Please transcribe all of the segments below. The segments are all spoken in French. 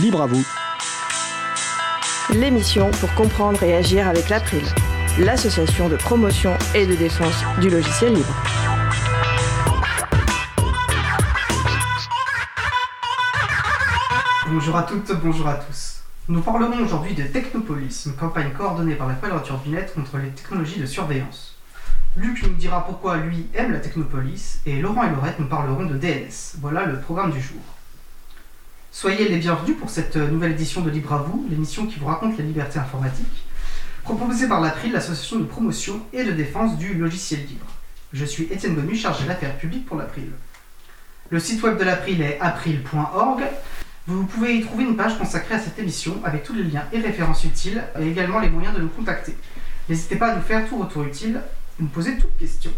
Libre à vous. L'émission pour comprendre et agir avec l'April, l'association de promotion et de défense du logiciel libre. Bonjour à toutes, bonjour à tous. Nous parlerons aujourd'hui de Technopolis, une campagne coordonnée par la Quadrature du Net contre les technologies de surveillance. Luc nous dira pourquoi lui aime la Technopolis et Laurent et Laurette nous parleront de DNS. Voilà le programme du jour. Soyez les bienvenus pour cette nouvelle édition de Libre à vous, l'émission qui vous raconte la liberté informatique, proposée par l'April, l'association de promotion et de défense du logiciel libre. Je suis Étienne Bonu, chargé d'affaires publiques pour l'April. Le site web de l'April est april.org. Vous pouvez y trouver une page consacrée à cette émission avec tous les liens et références utiles et également les moyens de nous contacter. N'hésitez pas à nous faire tout retour utile nous poser toutes questions.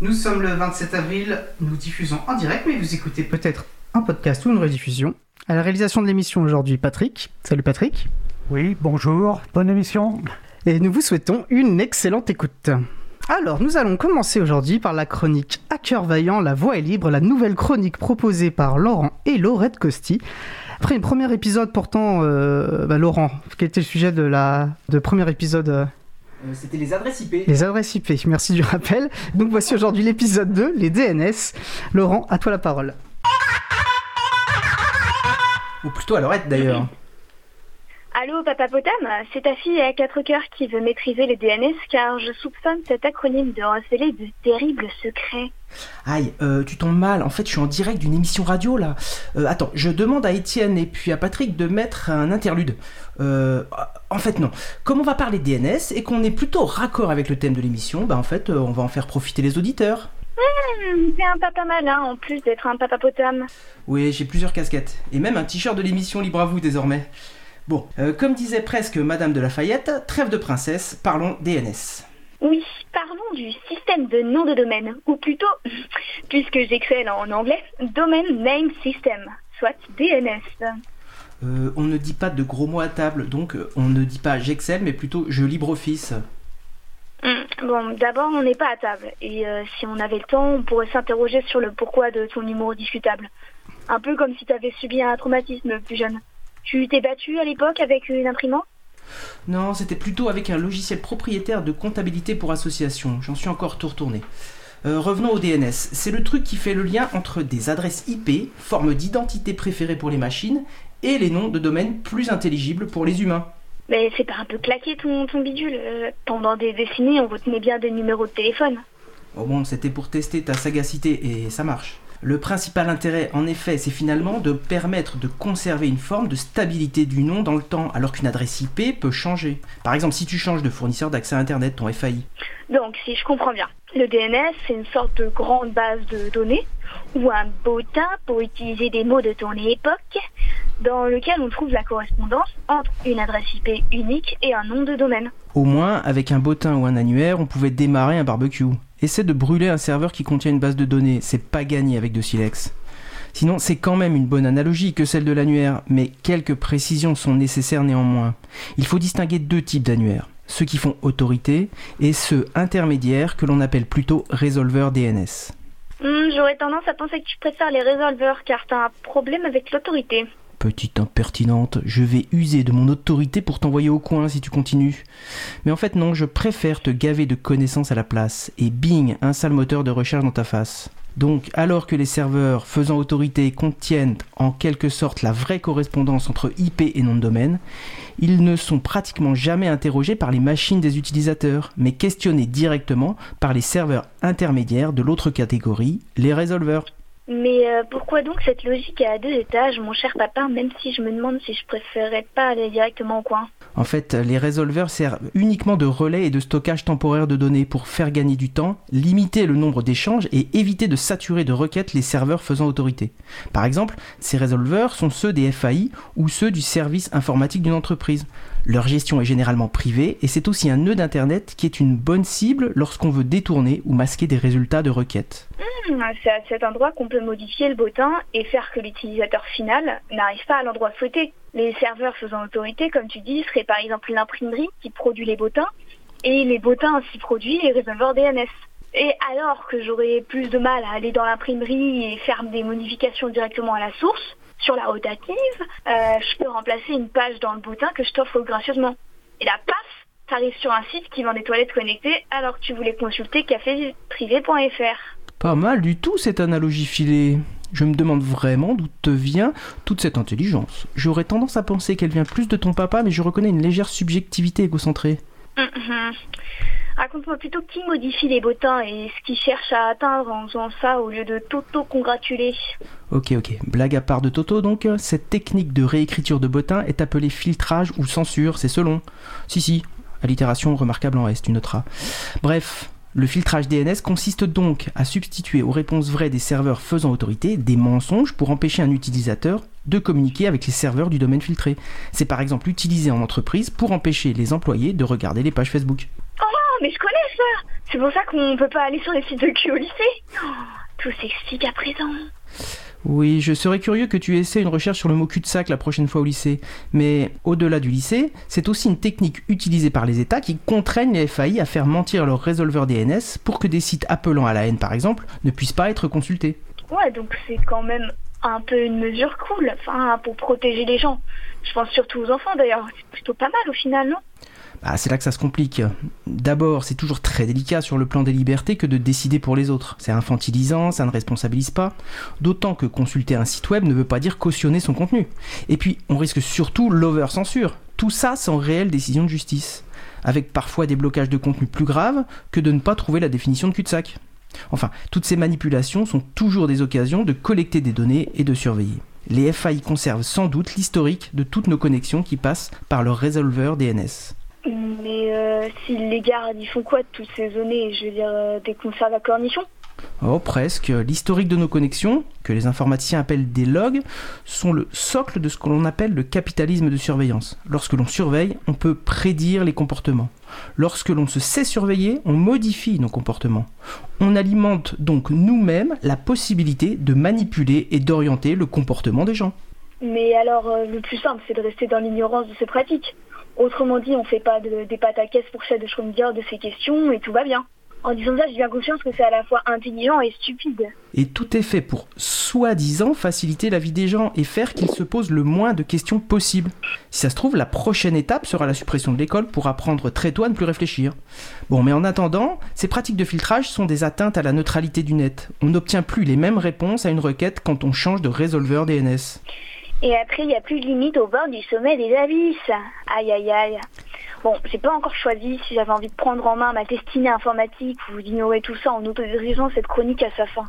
Nous sommes le 27 avril, nous diffusons en direct, mais vous écoutez peut-être un podcast ou une rediffusion. À la réalisation de l'émission aujourd'hui, Patrick. Salut Patrick. Oui, bonjour, bonne émission. Et nous vous souhaitons une excellente écoute. Alors, nous allons commencer aujourd'hui par la chronique Hacker Vaillant, la voix est libre, la nouvelle chronique proposée par Laurent et Laurette Costi. Après un premier épisode portant, euh, bah, Laurent, quel était le sujet de la de premier épisode euh, C'était les adresses IP. Les adresses IP, merci du rappel. Donc voici aujourd'hui l'épisode 2, les DNS. Laurent, à toi la parole. Ou plutôt à Lorette d'ailleurs. Allô, Papa Potam, c'est ta fille à quatre cœurs qui veut maîtriser les DNS car je soupçonne cet acronyme de receler de terribles secrets. Aïe, euh, tu tombes mal. En fait, je suis en direct d'une émission radio là. Euh, attends, je demande à Étienne et puis à Patrick de mettre un interlude. Euh, en fait, non. Comme on va parler de DNS et qu'on est plutôt raccord avec le thème de l'émission, bah en fait, on va en faire profiter les auditeurs. C'est un papa malin en plus d'être un papa potam. Oui, j'ai plusieurs casquettes. Et même un t-shirt de l'émission Libre à vous désormais. Bon, euh, comme disait presque Madame de Lafayette, trêve de princesse, parlons DNS. Oui, parlons du système de nom de domaine, ou plutôt, puisque j'excelle en anglais, Domain Name System, soit DNS. Euh, on ne dit pas de gros mots à table, donc euh, on ne dit pas j'excelle, mais plutôt je LibreOffice. Hmm, Bon, d'abord, on n'est pas à table, et euh, si on avait le temps, on pourrait s'interroger sur le pourquoi de ton humour discutable. Un peu comme si tu avais subi un traumatisme plus jeune. Tu t'es battu à l'époque avec une imprimante? Non, c'était plutôt avec un logiciel propriétaire de comptabilité pour association. J'en suis encore tout retourné. Euh, revenons au DNS. C'est le truc qui fait le lien entre des adresses IP, forme d'identité préférée pour les machines, et les noms de domaine plus intelligibles pour les humains. Mais c'est pas un peu claqué ton, ton bidule euh, Pendant des décennies, on retenait bien des numéros de téléphone. Oh bon, c'était pour tester ta sagacité et ça marche. Le principal intérêt, en effet, c'est finalement de permettre de conserver une forme de stabilité du nom dans le temps, alors qu'une adresse IP peut changer. Par exemple, si tu changes de fournisseur d'accès à Internet, ton FAI. Donc, si je comprends bien, le DNS, c'est une sorte de grande base de données, ou un bottin, pour utiliser des mots de ton époque, dans lequel on trouve la correspondance entre une adresse IP unique et un nom de domaine. Au moins, avec un bottin ou un annuaire, on pouvait démarrer un barbecue. Essaie de brûler un serveur qui contient une base de données, c'est pas gagné avec de silex. Sinon, c'est quand même une bonne analogie que celle de l'annuaire, mais quelques précisions sont nécessaires néanmoins. Il faut distinguer deux types d'annuaires, ceux qui font autorité et ceux intermédiaires que l'on appelle plutôt résolveurs DNS. Hmm, J'aurais tendance à penser que tu préfères les résolveurs car t'as un problème avec l'autorité. Petite impertinente, je vais user de mon autorité pour t'envoyer au coin si tu continues. Mais en fait non, je préfère te gaver de connaissances à la place, et bing, un sale moteur de recherche dans ta face. Donc, alors que les serveurs faisant autorité contiennent en quelque sorte la vraie correspondance entre IP et nom de domaine, ils ne sont pratiquement jamais interrogés par les machines des utilisateurs, mais questionnés directement par les serveurs intermédiaires de l'autre catégorie, les résolveurs. Mais euh, pourquoi donc cette logique à deux étages, mon cher papa, même si je me demande si je préférerais pas aller directement au coin? En fait, les résolveurs servent uniquement de relais et de stockage temporaire de données pour faire gagner du temps, limiter le nombre d'échanges et éviter de saturer de requêtes les serveurs faisant autorité. Par exemple, ces résolveurs sont ceux des FAI ou ceux du service informatique d'une entreprise. Leur gestion est généralement privée et c'est aussi un nœud d'Internet qui est une bonne cible lorsqu'on veut détourner ou masquer des résultats de requêtes. Hmm, C'est à cet endroit qu'on peut modifier le bottin et faire que l'utilisateur final n'arrive pas à l'endroit souhaité. Les serveurs faisant autorité, comme tu dis, seraient par exemple l'imprimerie qui produit les bottins et les bottins ainsi produits les résolveurs DNS. Et alors que j'aurais plus de mal à aller dans l'imprimerie et faire des modifications directement à la source, sur la rotative, euh, je peux remplacer une page dans le bottin que je t'offre gracieusement. Et là, paf, t'arrives sur un site qui vend des toilettes connectées alors que tu voulais consulter caféprivé.fr. Pas mal du tout cette analogie filée. Je me demande vraiment d'où te vient toute cette intelligence. J'aurais tendance à penser qu'elle vient plus de ton papa, mais je reconnais une légère subjectivité égocentrée. Mhm. Raconte-moi plutôt qui modifie les bottins et ce qu'il cherche à atteindre en faisant ça au lieu de t'auto-congratuler. Ok, ok. Blague à part de Toto, donc, cette technique de réécriture de bottins est appelée filtrage ou censure, c'est selon. Si, si, allitération remarquable en S, tu noteras. Bref, le filtrage DNS consiste donc à substituer aux réponses vraies des serveurs faisant autorité des mensonges pour empêcher un utilisateur de communiquer avec les serveurs du domaine filtré. C'est par exemple utilisé en entreprise pour empêcher les employés de regarder les pages Facebook. Oh, mais je connais ça C'est pour ça qu'on peut pas aller sur les sites de cul au lycée Oh, Tout s'explique à présent. Oui, je serais curieux que tu essaies une recherche sur le mot cul-de-sac la prochaine fois au lycée. Mais au-delà du lycée, c'est aussi une technique utilisée par les États qui contraignent les FAI à faire mentir leur résolveur DNS pour que des sites appelant à la haine, par exemple, ne puissent pas être consultés. Ouais, donc c'est quand même un peu une mesure cool, enfin, pour protéger les gens. Je pense surtout aux enfants d'ailleurs. C'est plutôt pas mal au final, non? Ah, c'est là que ça se complique. D'abord, c'est toujours très délicat sur le plan des libertés que de décider pour les autres. C'est infantilisant, ça ne responsabilise pas. D'autant que consulter un site web ne veut pas dire cautionner son contenu. Et puis, on risque surtout l'over-censure. Tout ça sans réelle décision de justice. Avec parfois des blocages de contenu plus graves que de ne pas trouver la définition de cul-de-sac. Enfin, toutes ces manipulations sont toujours des occasions de collecter des données et de surveiller. Les FAI conservent sans doute l'historique de toutes nos connexions qui passent par leur résolveur DNS. Mais euh, si les gardes, ils font quoi de toutes ces données? Je veux dire, euh, des conserves à cornichons Oh, presque. L'historique de nos connexions, que les informaticiens appellent des logs, sont le socle de ce que l'on appelle le capitalisme de surveillance. Lorsque l'on surveille, on peut prédire les comportements. Lorsque l'on se sait surveiller, on modifie nos comportements. On alimente donc nous-mêmes la possibilité de manipuler et d'orienter le comportement des gens. Mais alors, euh, le plus simple, c'est de rester dans l'ignorance de ces pratiques. Autrement dit, on fait pas de- des pâtes à caisse pour chef de Schrödinger de ces questions et tout va bien. En disant ça, j'ai bien conscience que c'est à la fois intelligent et stupide. Et tout est fait pour, soi-disant, faciliter la vie des gens et faire qu'ils se posent le moins de questions possible. Si ça se trouve, la prochaine étape sera la suppression de l'école pour apprendre très tôt à ne plus réfléchir. Bon, mais en attendant, ces pratiques de filtrage sont des atteintes à la neutralité du net. On n'obtient plus les mêmes réponses à une requête quand on change de résolveur DNS. Et après, il n'y a plus de limite au bord du sommet des abysses. Aïe aïe aïe. Bon, j'ai pas encore choisi si j'avais envie de prendre en main ma destinée informatique ou d'ignorer tout ça en autodirigeant cette chronique à sa fin.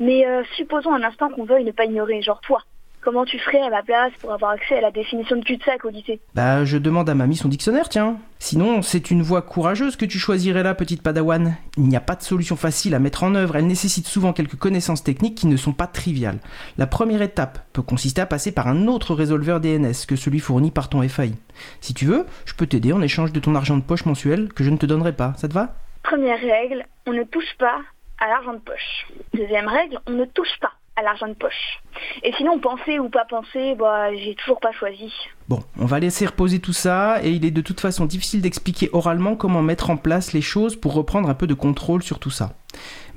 Mais euh, supposons un instant qu'on veuille ne pas ignorer, genre toi. Comment tu ferais à ma place pour avoir accès à la définition de cul-de-sac au lycée? Bah, je demande à mamie son dictionnaire, tiens. Sinon, c'est une voie courageuse que tu choisirais là, petite padawan. Il n'y a pas de solution facile à mettre en œuvre, elle nécessite souvent quelques connaissances techniques qui ne sont pas triviales. La première étape peut consister à passer par un autre résolveur DNS que celui fourni par ton FAI. Si tu veux, je peux t'aider en échange de ton argent de poche mensuel que je ne te donnerai pas, ça te va? Première règle, on ne touche pas à l'argent de poche. Deuxième règle, on ne touche pas à l'argent de poche. Et sinon, penser ou pas penser, bah, j'ai toujours pas choisi. Bon, on va laisser reposer tout ça, et il est de toute façon difficile d'expliquer oralement comment mettre en place les choses pour reprendre un peu de contrôle sur tout ça.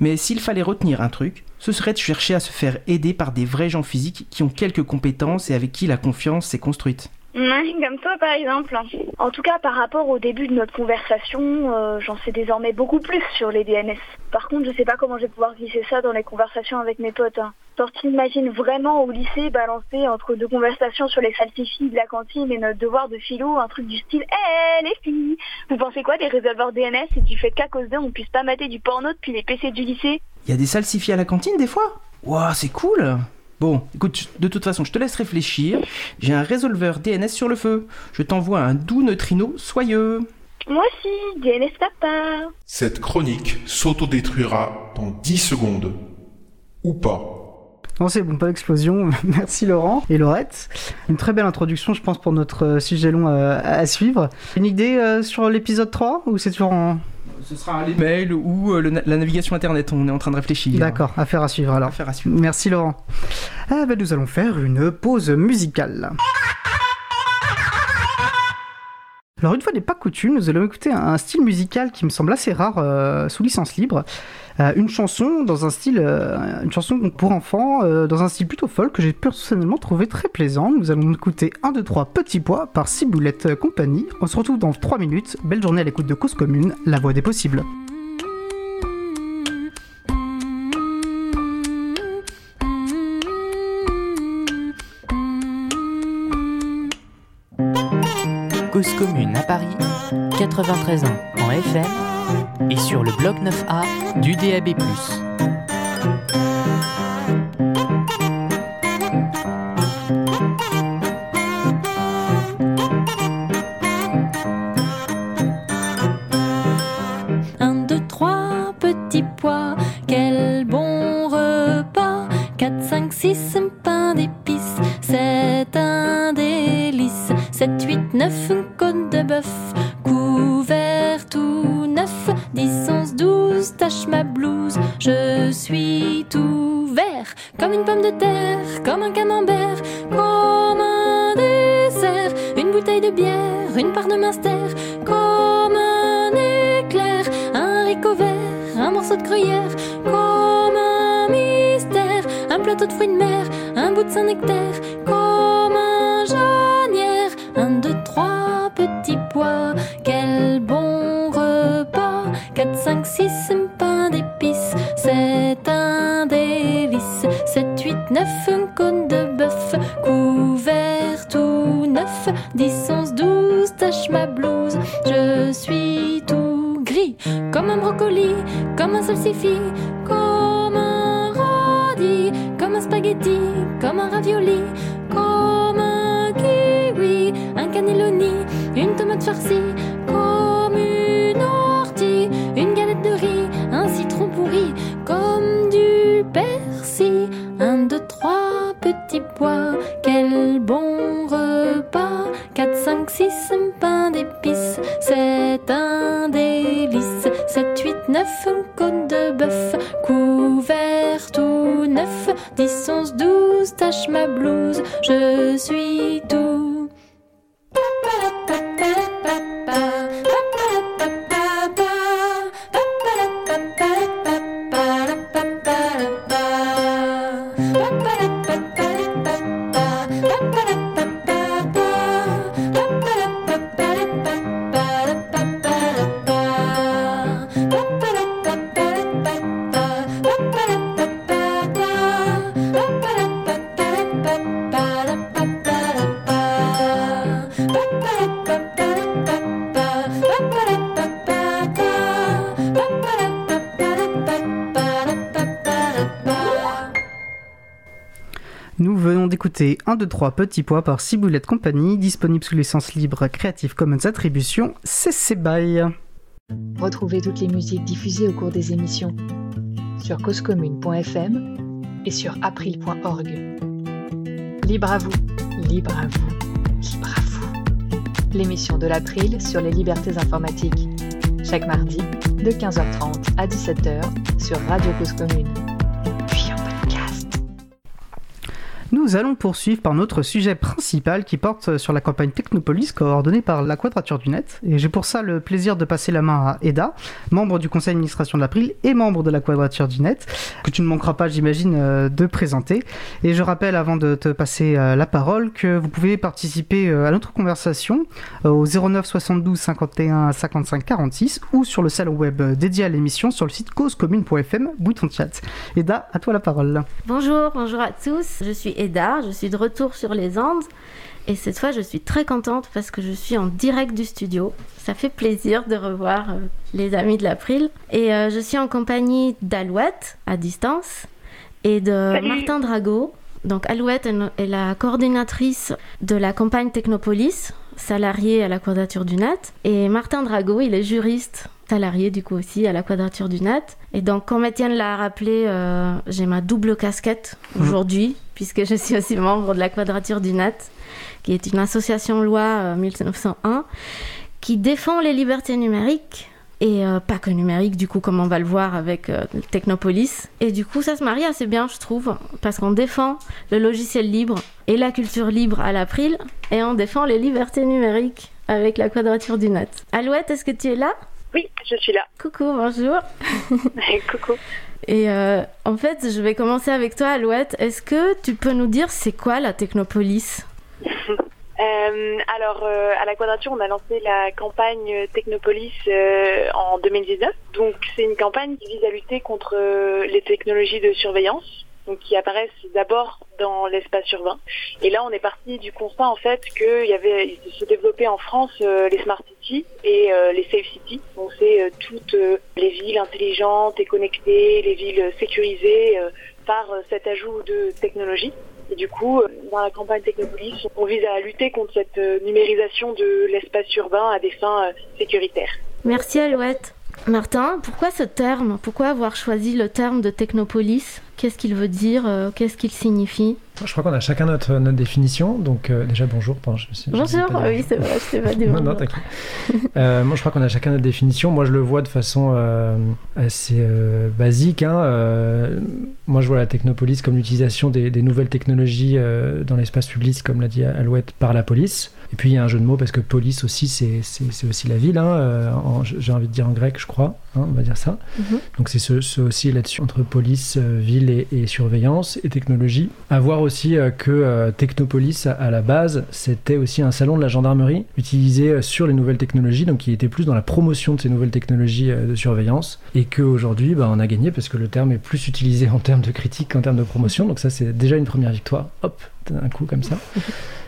Mais s'il fallait retenir un truc, ce serait de chercher à se faire aider par des vrais gens physiques qui ont quelques compétences et avec qui la confiance s'est construite. Ouais, comme toi par exemple. En tout cas, par rapport au début de notre conversation, euh, j'en sais désormais beaucoup plus sur les DNS. Par contre, je sais pas comment je vais pouvoir glisser ça dans les conversations avec mes potes. Hein. T'imagines vraiment au lycée balancer entre deux conversations sur les salsifis de la cantine et notre devoir de philo un truc du style Eh les filles, vous pensez quoi des résolveurs DNS et du fait qu'à cause d'eux on puisse pas mater du porno depuis les PC du lycée? Il y a des salsifis à la cantine des fois? Waouh, c'est cool Bon, écoute, de toute façon, je te laisse réfléchir. J'ai un résolveur DNS sur le feu. Je t'envoie un doux neutrino soyeux. Moi aussi, DNS papa. Cette chronique s'autodétruira dans 10 secondes. Ou pas. Non, c'est bon, pas d'explosion. Merci Laurent et Laurette. Une très belle introduction, je pense, pour notre euh, sujet long euh, à suivre. Une idée euh, sur l'épisode 3 ou c'est toujours en... Ce sera les mails ou euh, le la navigation internet. On est en train de réfléchir. D'accord, affaire à suivre alors. Affaire à suivre. Merci Laurent. Ah, bah, nous allons faire une pause musicale. Alors une fois n'est pas coutume, nous allons écouter un style musical qui me semble assez rare euh, sous licence libre. Euh, une chanson dans un style, euh, une chanson pour enfants, euh, dans un style plutôt folk que j'ai personnellement trouvé très plaisant. Nous allons écouter 1, 2, 3 Petits Pois par Ciboulette Compagnie. On se retrouve dans 3 minutes. Belle journée à l'écoute de Cause Commune, la voix des possibles. Cause commune à Paris, 93 ans en FM et sur le bloc 9A du DAB+. D'écouter 1, 2, 3 Petits Pois par Ciboulette Compagnie, disponible sous licence libre Creative Commons Attribution CC BY. Retrouvez toutes les musiques diffusées au cours des émissions sur causecommune.fm et sur april.org. Libre à vous, libre à vous, libre à vous. L'émission de l'April sur les libertés informatiques. Chaque mardi, de 15h30 à 17h sur Radio Cause Commune. Nous allons poursuivre par notre sujet principal qui porte sur la campagne Technopolis coordonnée par la Quadrature du Net. Et j'ai pour ça le plaisir de passer la main à Eda, membre du conseil d'administration de l'April et membre de la Quadrature du Net, que tu ne manqueras pas, j'imagine, euh, de présenter. Et je rappelle, avant de te passer euh, la parole, que vous pouvez participer euh, à notre conversation au 09 72 51 55 46 ou sur le salon web dédié à l'émission sur le site causecommune.fm, bouton chat. Eda, à toi la parole. Bonjour, bonjour à tous. Je suis Eda, je suis de retour sur les Andes. Et cette fois, je suis très contente parce que je suis en direct du studio. Ça fait plaisir de revoir euh, les amis de l'April. Et euh, je suis en compagnie d'Alouette, à distance, et de Salut. Martin Drago. Donc Alouette est la coordinatrice de la campagne Technopolis, salariée à la Quadrature du Net. Et Martin Drago, il est juriste, salarié du coup aussi à la Quadrature du Net. Et donc, comme Étienne l'a rappelé, euh, j'ai ma double casquette aujourd'hui, puisque je suis aussi membre de la Quadrature du Net, qui est une association loi euh, 1901 qui défend les libertés numériques et euh, pas que numériques, du coup, comme on va le voir avec euh, Technopolis. Et du coup, ça se marie assez bien, je trouve, parce qu'on défend le logiciel libre et la culture libre à l'April, et on défend les libertés numériques avec la Quadrature du Net. Alouette, est-ce que tu es là? Oui, je suis là. Coucou, bonjour. Coucou. Et euh, en fait, je vais commencer avec toi, Alouette. Est-ce que tu peux nous dire c'est quoi la Technopolis? Euh, alors, euh, à la Quadrature, on a lancé la campagne Technopolis euh, en 2019. Donc, c'est une campagne qui vise à lutter contre les technologies de surveillance, donc qui apparaissent d'abord dans l'espace urbain. Et là, on est parti du constat en fait qu'il y avait, se développait en France euh, les smart cities et euh, les safe cities. Donc, c'est euh, toutes les villes intelligentes et connectées, les villes sécurisées par cet ajout de technologie. Et du coup, dans la campagne Technopolis, on vise à lutter contre cette numérisation de l'espace urbain à des fins sécuritaires. Merci, Alouette. Martin, pourquoi ce terme? Pourquoi avoir choisi le terme de Technopolis? Qu'est-ce qu'il veut dire euh, Qu'est-ce qu'il signifie Je crois qu'on a chacun notre, notre définition. Donc, euh, déjà, bonjour. Je je Bonjour, oui, c'est vrai, je t'ai pas dit Non, non, bonjour. t'inquiète. Euh, moi, je crois qu'on a chacun notre définition. Moi, je le vois de façon euh, assez euh, basique. hein. Euh, moi, je vois la technopolis comme l'utilisation des, des nouvelles technologies euh, dans l'espace public, comme l'a dit Alouette, par la police. Et puis, il y a un jeu de mots parce que police aussi, c'est aussi la ville. hein, euh, J'ai envie de dire en grec, je crois. Hein, on va dire ça. Mhm. Donc, c'est ce, ce aussi là-dessus entre police, euh, ville et, et surveillance et technologie. À voir aussi euh, que euh, Technopolis, à, à la base, c'était aussi un salon de la gendarmerie utilisé sur les nouvelles technologies, donc qui était plus dans la promotion de ces nouvelles technologies de surveillance. Et qu'aujourd'hui, bah, on a gagné parce que le terme est plus utilisé en termes de critique qu'en termes de promotion. Donc, ça, c'est déjà une première victoire. Hop, d'un coup, comme ça.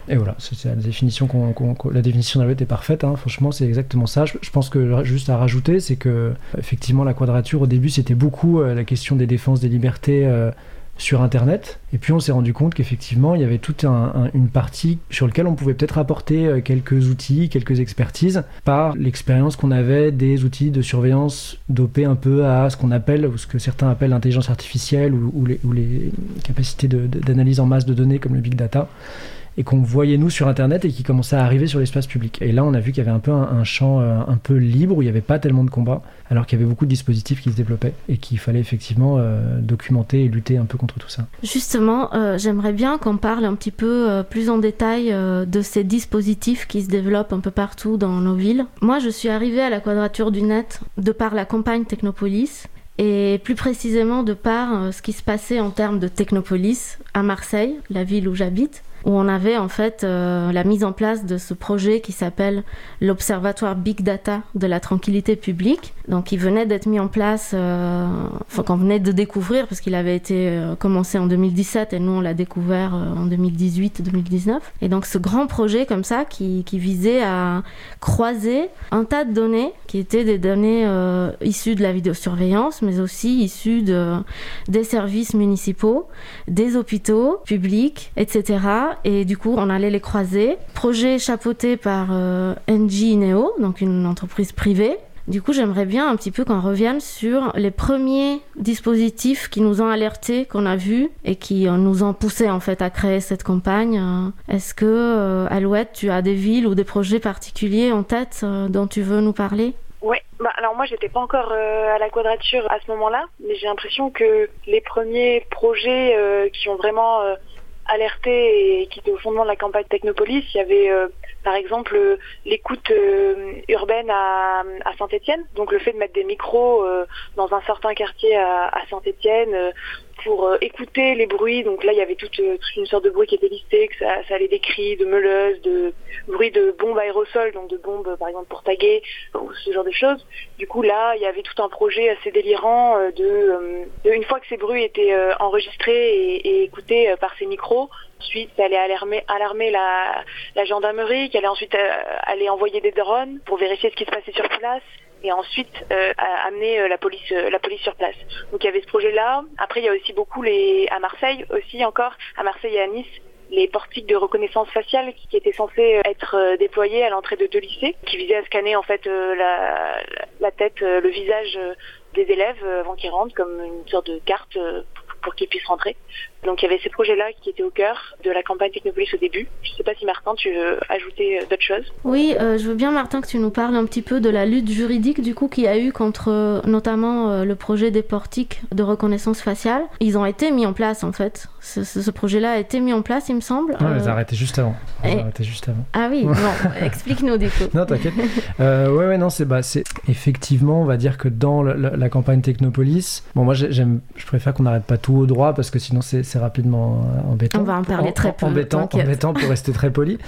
Et voilà, c'est la définition qu'on, la définition d'Alouette est parfaite. hein. Franchement, c'est exactement ça. Je, je pense que juste à rajouter, c'est que effectivement la quadrature au début c'était beaucoup euh, la question des défenses des libertés euh, sur Internet. Et puis on s'est rendu compte qu'effectivement il y avait toute un- un- une partie sur laquelle on pouvait peut-être apporter euh, quelques outils, quelques expertises par l'expérience qu'on avait des outils de surveillance dopés un peu à ce qu'on appelle ou ce que certains appellent l'intelligence artificielle ou, les, ou les capacités d'analyse en masse de données comme le big data et qu'on voyait nous sur internet et qui commençait à arriver sur l'espace public. Et là, on a vu qu'il y avait un peu un, champ euh, un peu libre où il n'y avait pas tellement de combats, alors qu'il y avait beaucoup de dispositifs qui se développaient et qu'il fallait effectivement euh, documenter et lutter un peu contre tout ça. Justement, euh, j'aimerais bien qu'on parle un petit peu plus en détail de ces dispositifs qui se développent un peu partout dans nos villes. Moi, je suis arrivée à la Quadrature du Net de par la campagne Technopolis et plus précisément de par ce qui se passait en termes de Technopolis à Marseille, la ville où j'habite où on avait en fait euh, la mise en place de ce projet qui s'appelle l'Observatoire Big Data de la tranquillité publique. Donc il venait d'être mis en place, euh, enfin qu'on venait de découvrir parce qu'il avait été euh, commencé en 2017 et nous on l'a découvert en 2018-2019. Et donc ce grand projet comme ça qui, visait à croiser un tas de données qui étaient des données issues de la vidéosurveillance mais aussi issues de, des services municipaux, des hôpitaux publics, etc. Et du coup, on allait les croiser. Projet chapeauté par euh, NG Neo, donc une entreprise privée. Du coup, j'aimerais bien un petit peu qu'on revienne sur les premiers dispositifs qui nous ont alertés, qu'on a vus et qui euh, nous ont poussé en fait à créer cette campagne. Euh, Est-ce que, euh, Alouette, tu as des villes ou des projets particuliers en tête dont tu veux nous parler? Ouais, bah alors moi j'étais pas encore à la quadrature à ce moment-là, mais j'ai l'impression que les premiers projets qui ont vraiment alerté et qui étaient au fondement de la campagne Technopolis, il y avait euh, par exemple euh, l'écoute euh, urbaine à, à Saint-Étienne, donc le fait de mettre des micros euh, dans un certain quartier à, à Saint-Étienne pour euh, écouter les bruits. Donc là il y avait toute, euh, toute une sorte de bruit qui était listé, que ça, ça allait des cris, de meuleuses, de bruits de bombes aérosols, donc de bombes par exemple pour taguer ou ce genre de choses. Du coup, là, il y avait tout un projet assez délirant euh, de, euh, une fois que ces bruits étaient euh, enregistrés et, et écoutés euh, par ces micros, ensuite, ça allait alarmer, alarmer la, gendarmerie, qui allait ensuite euh, aller envoyer des drones pour vérifier ce qui se passait sur place et ensuite euh, amener euh, la police euh, la police sur place. Donc il y avait ce projet là. Après il y a aussi beaucoup les à Marseille aussi encore à Marseille et à Nice les portiques de reconnaissance faciale qui, étaient censés être déployés à l'entrée de deux lycées, qui visaient à scanner en fait la, tête, le visage des élèves avant qu'ils rentrent, comme une sorte de carte pour qu'ils puissent rentrer. Donc il y avait ces projets-là qui étaient au cœur de la campagne Technopolis au début. Je ne sais pas si Martin, tu veux ajouter euh, d'autres choses? Oui, euh, je veux bien Martin que tu nous parles un petit peu de la lutte juridique du coup qu'il y a eu contre euh, notamment euh, le projet des portiques de reconnaissance faciale. Ils ont été mis en place en fait. Ce, ce- ce projet-là a été mis en place, il me semble. Non, Euh, les a arrêtés juste avant. Et- juste avant. Ah oui, bon, explique-nous du coup. Non, t'inquiète. Euh, ouais, ouais, non, c'est bah, c'est effectivement, on va dire que dans le- la, la campagne Technopolis, bon, moi j'ai- j'aime, je préfère qu'on n'arrête pas tout au droit parce que sinon c'est c'est rapidement euh, embêtant. On va en parler très peu, Embêtant, embêtant pour rester très poli.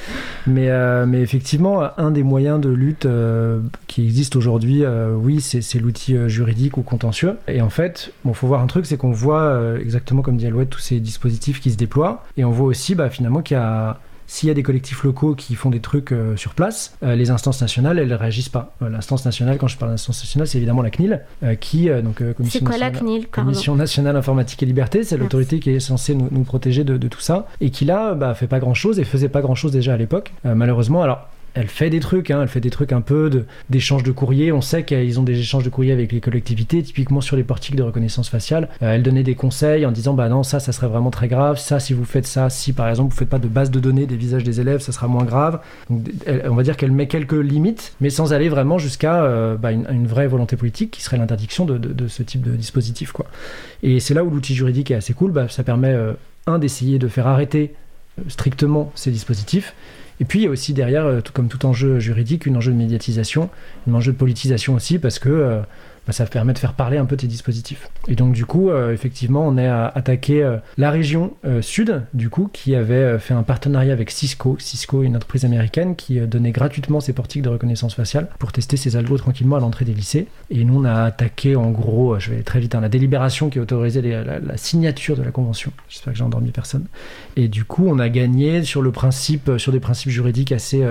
Mais, euh, mais effectivement, un des moyens de lutte euh, qui existe aujourd'hui, euh, oui, c'est l'outil juridique ou contentieux. Et en fait, bon, faut voir un truc, c'est qu'on voit exactement comme dit Alouette tous ces dispositifs qui se déploient, et on voit aussi, bah, finalement, qu'il y a s'il y a des collectifs locaux qui font des trucs euh, sur place, euh, les instances nationales, elles ne réagissent pas. Euh, L'instance nationale, quand je parle d'instance nationale, c'est évidemment la CNIL, qui, donc, Commission quoi la nationale- CNIL pardon Commission nationale informatique et liberté, c'est l'autorité qui est censée nous, nous protéger de, de tout ça, et qui là, bah, fait pas grand chose, et faisait pas grand chose déjà à l'époque, malheureusement. Alors, elle fait des trucs, hein, elle fait des trucs un peu de- d'échanges de, courrier. On sait qu'ils ont des échanges de courrier avec les collectivités, typiquement sur les portiques de reconnaissance faciale. Euh, elle donnait des conseils en disant bah non, ça, ça serait vraiment très grave. Ça, si vous faites ça, si par exemple vous faites pas de base de données des visages des élèves, ça sera moins grave. On va dire qu'elle met quelques limites, mais sans aller vraiment jusqu'à euh, bah, une, vraie volonté politique qui serait l'interdiction de, de- de ce type de dispositif. Quoi. Et c'est là où l'outil juridique est assez cool. Bah, ça permet, euh, un, d'essayer de faire arrêter strictement ces dispositifs. Et puis il y a aussi derrière, euh, tout comme tout enjeu juridique, un enjeu de médiatisation, un enjeu de politisation aussi, parce que euh, bah, ça permet de faire parler un peu tes dispositifs. Et donc du coup, euh, effectivement, on est à attaquer euh, la région euh, sud, du coup, qui avait fait un partenariat avec Cisco. Cisco, une entreprise américaine qui donnait gratuitement ses portiques de reconnaissance faciale pour tester ses algos tranquillement à l'entrée des lycées. Et nous, on a attaqué en gros, je vais très vite, hein, la délibération qui autorisait la, signature de la convention. J'espère que j'ai endormi personne. Et du coup, on a gagné sur le principe, sur des principes juridiques assez,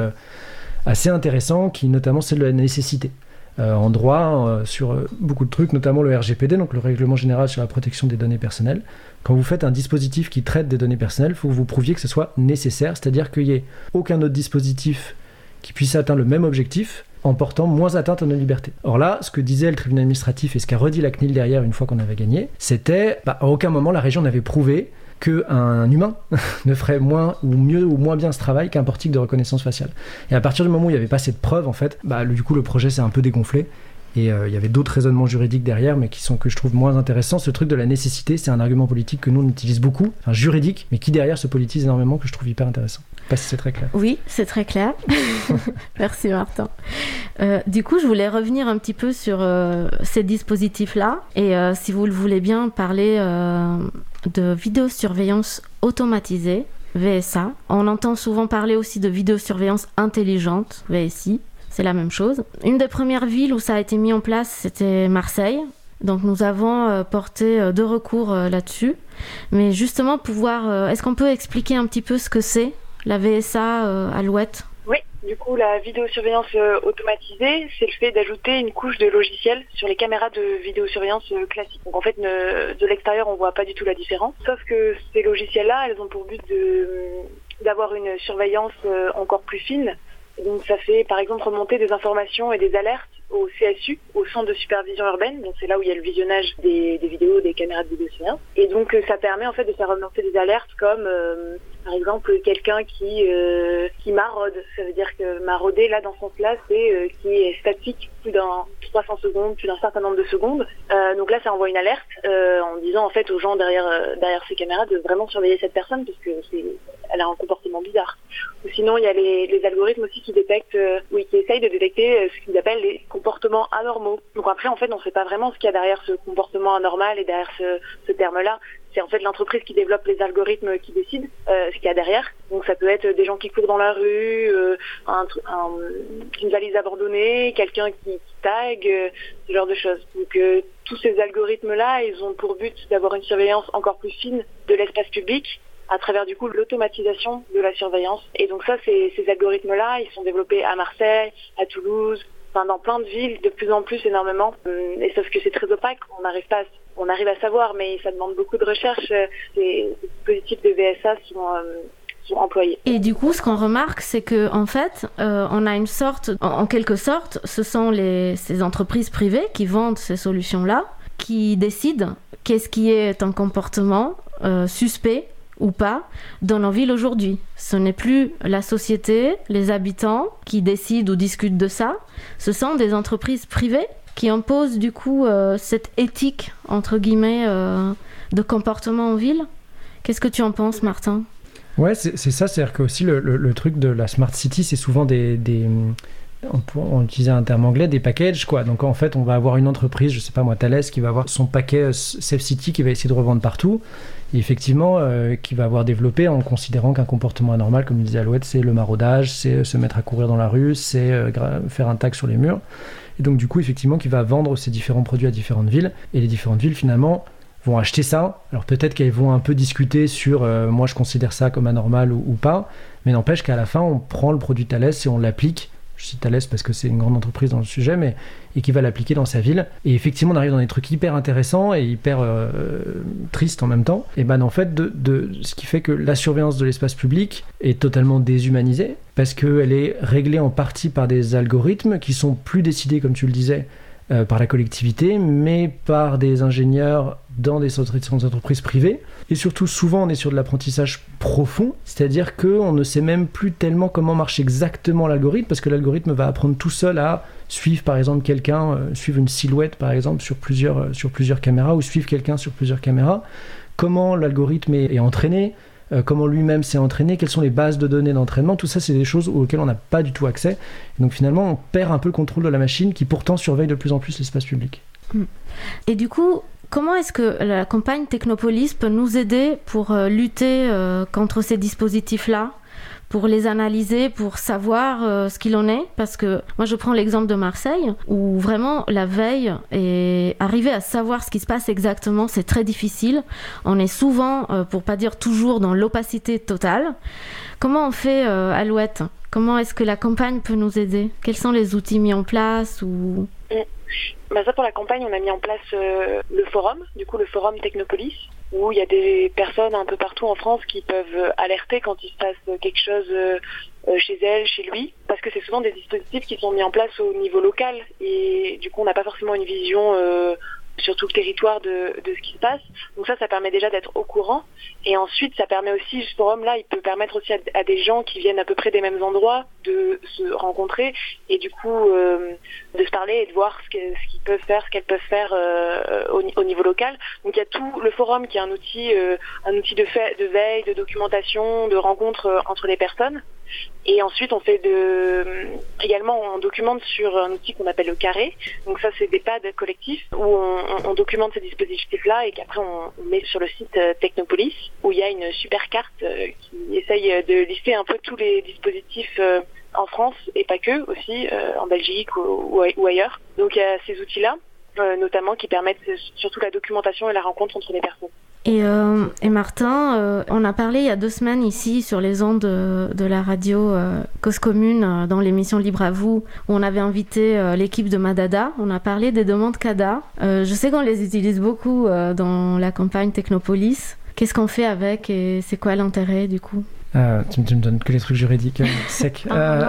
assez intéressants, qui notamment c'est de la nécessité. Euh, en droit, euh, sur euh, beaucoup de trucs, notamment le RGPD, donc le Règlement général sur la protection des données personnelles. Quand vous faites un dispositif qui traite des données personnelles, il faut que vous prouviez que ce soit nécessaire, c'est-à-dire qu'il n'y ait aucun autre dispositif qui puisse atteindre le même objectif en portant moins atteinte à nos libertés. Or là, ce que disait le tribunal administratif et ce qu'a redit la CNIL derrière une fois qu'on avait gagné, c'était bah, à aucun moment la région n'avait prouvé qu'un humain ne ferait moins ou mieux ou moins bien ce travail qu'un portique de reconnaissance faciale. Et à partir du moment où il n'y avait pas cette preuve, en fait, bah, du coup, le projet s'est un peu dégonflé. Et euh, il y avait d'autres raisonnements juridiques derrière, mais qui sont que je trouve moins intéressants. Ce truc de la nécessité, c'est un argument politique que nous on utilise beaucoup, enfin juridique, mais qui derrière se politise énormément, que je trouve hyper intéressant. Pas si c'est très clair. Oui, c'est très clair. Merci Martin. Euh, du coup, je voulais revenir un petit peu sur euh, ces dispositifs-là et si vous le voulez bien, parler de vidéosurveillance automatisée, VSA. On entend souvent parler aussi de vidéosurveillance intelligente, VSI. C'est la même chose. Une des premières villes où ça a été mis en place, c'était Marseille. Donc nous avons euh, porté euh, deux recours euh, là-dessus. Mais justement, pouvoir, est-ce qu'on peut expliquer un petit peu ce que c'est la VSA Alouette? Oui, du coup, la vidéosurveillance automatisée, c'est le fait d'ajouter une couche de logiciel sur les caméras de vidéosurveillance classiques. Donc en fait, ne- de l'extérieur, on voit pas du tout la différence. Sauf que ces logiciels-là, elles ont pour but d'avoir une surveillance encore plus fine. Donc ça fait par exemple remonter des informations et des alertes au CSU, au Centre de supervision urbaine. Donc c'est là où il y a le visionnage des, vidéos, des caméras de vidéosurveillance. Et donc euh, ça permet en fait de faire remonter des alertes comme euh, par exemple quelqu'un qui euh, qui maraude. Ça veut dire que marauder là dans ce sens-là, c'est euh, qui est statique plus d'un 300 secondes, plus d'un certain nombre de secondes. Euh, donc là ça envoie une alerte euh, en disant en fait aux gens derrière derrière ces caméras de vraiment surveiller cette personne parce que c'est elle a un comportement bizarre. Ou sinon, il y a les, les algorithmes aussi qui détectent, oui, qui essayent de détecter ce qu'ils appellent les comportements anormaux. Donc après, en fait, on ne sait pas vraiment ce qu'il y a derrière ce comportement anormal et derrière ce, terme-là. C'est en fait l'entreprise qui développe les algorithmes qui décide euh, ce qu'il y a derrière. Donc ça peut être des gens qui courent dans la rue, euh, un, une valise abandonnée, quelqu'un qui, qui tag, euh, ce genre de choses. Donc tous ces algorithmes-là, ils ont pour but d'avoir une surveillance encore plus fine de l'espace public à travers du coup l'automatisation de la surveillance. Et donc ça, ces, ces algorithmes-là, ils sont développés à Marseille, à Toulouse, dans plein de villes, de plus en plus énormément. Hum, Et sauf que c'est très opaque, on n'arrive pas, à- on arrive à savoir, mais ça demande beaucoup de recherche. euh, ces dispositifs de VSA sont, euh, sont employés. Et du coup, ce qu'on remarque, c'est que en fait, euh, on a une sorte, en, quelque sorte, ce sont les, ces entreprises privées qui vendent ces solutions-là, qui décident qu'est-ce qui est un comportement suspects ou pas dans nos villes aujourd'hui. Ce n'est plus la société, les habitants qui décident ou discutent de ça. Ce sont des entreprises privées qui imposent du coup euh, cette éthique, entre guillemets, euh, de comportement en ville. Qu'est-ce que tu en penses, Martin? Ouais, c'est ça, c'est-à-dire que aussi le, truc de la smart city, c'est souvent des, on, on utilisait un terme anglais, des packages quoi. Donc en fait, on va avoir une entreprise, je sais pas moi, Thales, qui va avoir son paquet euh, Safe City qui va essayer de revendre partout. Et effectivement, euh, qui va avoir développé en considérant qu'un comportement anormal, comme disait Alouette, c'est le maraudage, c'est euh, se mettre à courir dans la rue, c'est euh, faire un tag sur les murs. Et donc du coup, effectivement, qui va vendre ces différents produits à différentes villes. Et les différentes villes, finalement, vont acheter ça. Alors peut-être qu'elles vont un peu discuter sur moi je considère ça comme anormal ou, ou pas, mais n'empêche qu'à la fin on prend le produit Thales et on l'applique. Je cite Thales parce que c'est une grande entreprise dans le sujet, mais et qui va l'appliquer dans sa ville. Et effectivement, on arrive dans des trucs hyper intéressants et hyper euh, tristes en même temps. Et ben en fait, de, de- ce qui fait que la surveillance de l'espace public est totalement déshumanisée parce qu'elle est réglée en partie par des algorithmes qui sont plus décidés, comme tu le disais, euh, par la collectivité, mais par des ingénieurs dans des entre- entreprises privées. Et surtout, souvent, on est sur de l'apprentissage profond, c'est-à-dire qu'on ne sait même plus tellement comment marche exactement l'algorithme, parce que l'algorithme va apprendre tout seul à suivre, par exemple, quelqu'un, euh, suivre une silhouette, par exemple, sur plusieurs, euh, sur plusieurs caméras, ou suivre quelqu'un sur plusieurs caméras. Comment l'algorithme est entraîné, euh, comment lui-même s'est entraîné, quelles sont les bases de données d'entraînement, tout ça c'est des choses auxquelles on n'a pas du tout accès. Et donc finalement on perd un peu le contrôle de la machine qui pourtant surveille de plus en plus l'espace public. Et du coup, comment est-ce que la campagne Technopolis peut nous aider pour euh, lutter euh, contre ces dispositifs-là? Pour les analyser, pour savoir euh, ce qu'il en est, parce que moi je prends l'exemple de Marseille, où vraiment la veille et arriver à savoir ce qui se passe exactement, c'est très difficile. On est souvent, euh, pour pas dire toujours, dans l'opacité totale. Comment on fait, euh, Alouette? Comment est-ce que la campagne peut nous aider? Quels sont les outils mis en place ou... Bah ça pour la campagne, on a mis en place euh, le forum, du coup le forum Technopolis, où il y a des personnes un peu partout en France qui peuvent alerter quand il se passe quelque chose euh, euh, chez elles, chez lui, parce que c'est souvent des dispositifs qui sont mis en place au niveau local. Et du coup on n'a pas forcément une vision euh, sur tout le territoire de, de ce qui se passe. Donc ça, ça permet déjà d'être au courant. Et ensuite, ça permet aussi, ce forum-là, il peut permettre aussi à, des gens qui viennent à peu près des mêmes endroits de se rencontrer et du coup euh, de se parler et de voir ce qu'ils peuvent faire, ce qu'elles peuvent faire euh, au, ni- au niveau local. Donc il y a tout le forum qui est un outil, euh, un outil de, fait, de veille, de documentation, de rencontre entre les personnes. Et ensuite, on fait de, également, on documente sur un outil qu'on appelle le carré. Donc ça, c'est des pads collectifs où on, documente ces dispositifs-là et qu'après on, met sur le site euh, Technopolis où il y a une super carte euh, qui essaye euh, de lister un peu tous les dispositifs en France et pas que, aussi en Belgique ou, ou ai- ou ailleurs. Donc il y a ces outils-là, notamment qui permettent surtout la documentation et la rencontre entre les personnes. Et, euh, et Martin, euh, on a parlé il y a deux semaines ici sur les ondes de, de la radio euh, Cause Commune euh, dans l'émission Libre à vous où on avait invité euh, l'équipe de Madada. On a parlé des demandes CADA. Euh, je sais qu'on les utilise beaucoup dans la campagne Technopolis. Qu'est-ce qu'on fait avec et c'est quoi l'intérêt du coup? Euh, tu, me- tu me donnes que les trucs juridiques euh, secs. Ah,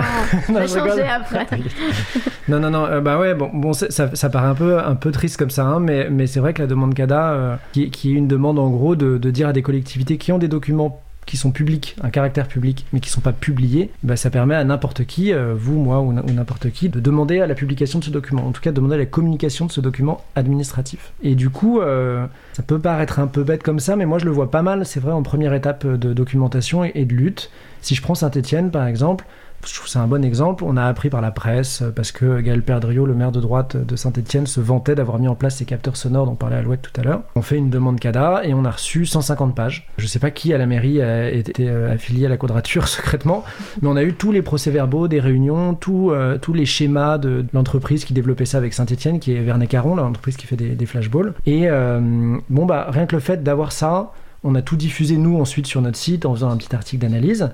non, non, je vais je rigole. changer après. Non, non, non, euh, bah ouais, bon, ça, ça paraît un peu, un peu triste comme ça, hein, mais, mais c'est vrai que la demande CADA, euh, qui, qui est une demande en gros de, de dire à des collectivités qui ont des documents qui sont publics, un caractère public, mais qui sont pas publiés, bah, ça permet à n'importe qui, euh, vous, moi ou, n'importe qui, de demander à la publication de ce document, en tout cas de demander à la communication de ce document administratif. Et du coup, euh, ça peut paraître un peu bête comme ça, mais moi je le vois pas mal, c'est vrai, en première étape de documentation et, et de lutte. Si je prends Saint-Etienne par exemple, je trouve c'est un bon exemple. On a appris par la presse, euh, parce que Gaël Perdriau, le maire de droite de Saint-Etienne, se vantait d'avoir mis en place ces capteurs sonores dont parlait Alouette tout à l'heure. On fait une demande CADA et on a reçu 150 pages. Je sais pas qui à la mairie a été euh, affilié à la quadrature secrètement, mais on a eu tous les procès-verbaux des réunions, tout, euh, tous les schémas de, l'entreprise qui développait ça avec Saint-Etienne, qui est Vernet Caron, l'entreprise qui fait des, flashballs. Et bon, bah, rien que le fait d'avoir ça, on a tout diffusé nous ensuite sur notre site en faisant un petit article d'analyse.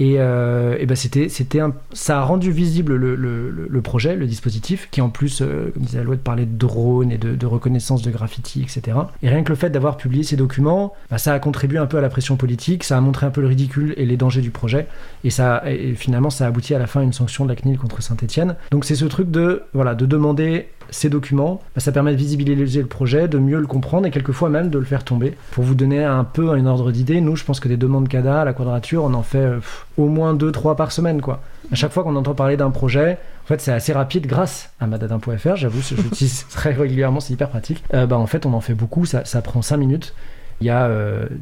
Et, euh, et ben ça a rendu visible le, projet, le dispositif, qui en plus, euh, comme disait Alouette, parlait de drones et de, reconnaissance de graffiti, etc. Et rien que le fait d'avoir publié ces documents, bah, ça a contribué un peu à la pression politique, ça a montré un peu le ridicule et les dangers du projet, et, ça, finalement ça a abouti à la fin à une sanction de la CNIL contre Saint-Etienne. Donc c'est ce truc de, voilà, de demander ces documents, bah, ça permet de visibiliser le projet, de mieux le comprendre et quelquefois même de le faire tomber. Pour vous donner un peu un ordre d'idée, nous, je pense que des demandes CADA à la quadrature, on en fait euh, au moins 2-3 par semaine. quoi. À chaque fois qu'on entend parler d'un projet, en fait, c'est assez rapide grâce à madadin.fr. J'avoue, je l'utilise très régulièrement, c'est hyper pratique. Euh, bah, en fait, on en fait beaucoup, ça, ça prend 5 minutes. Il y a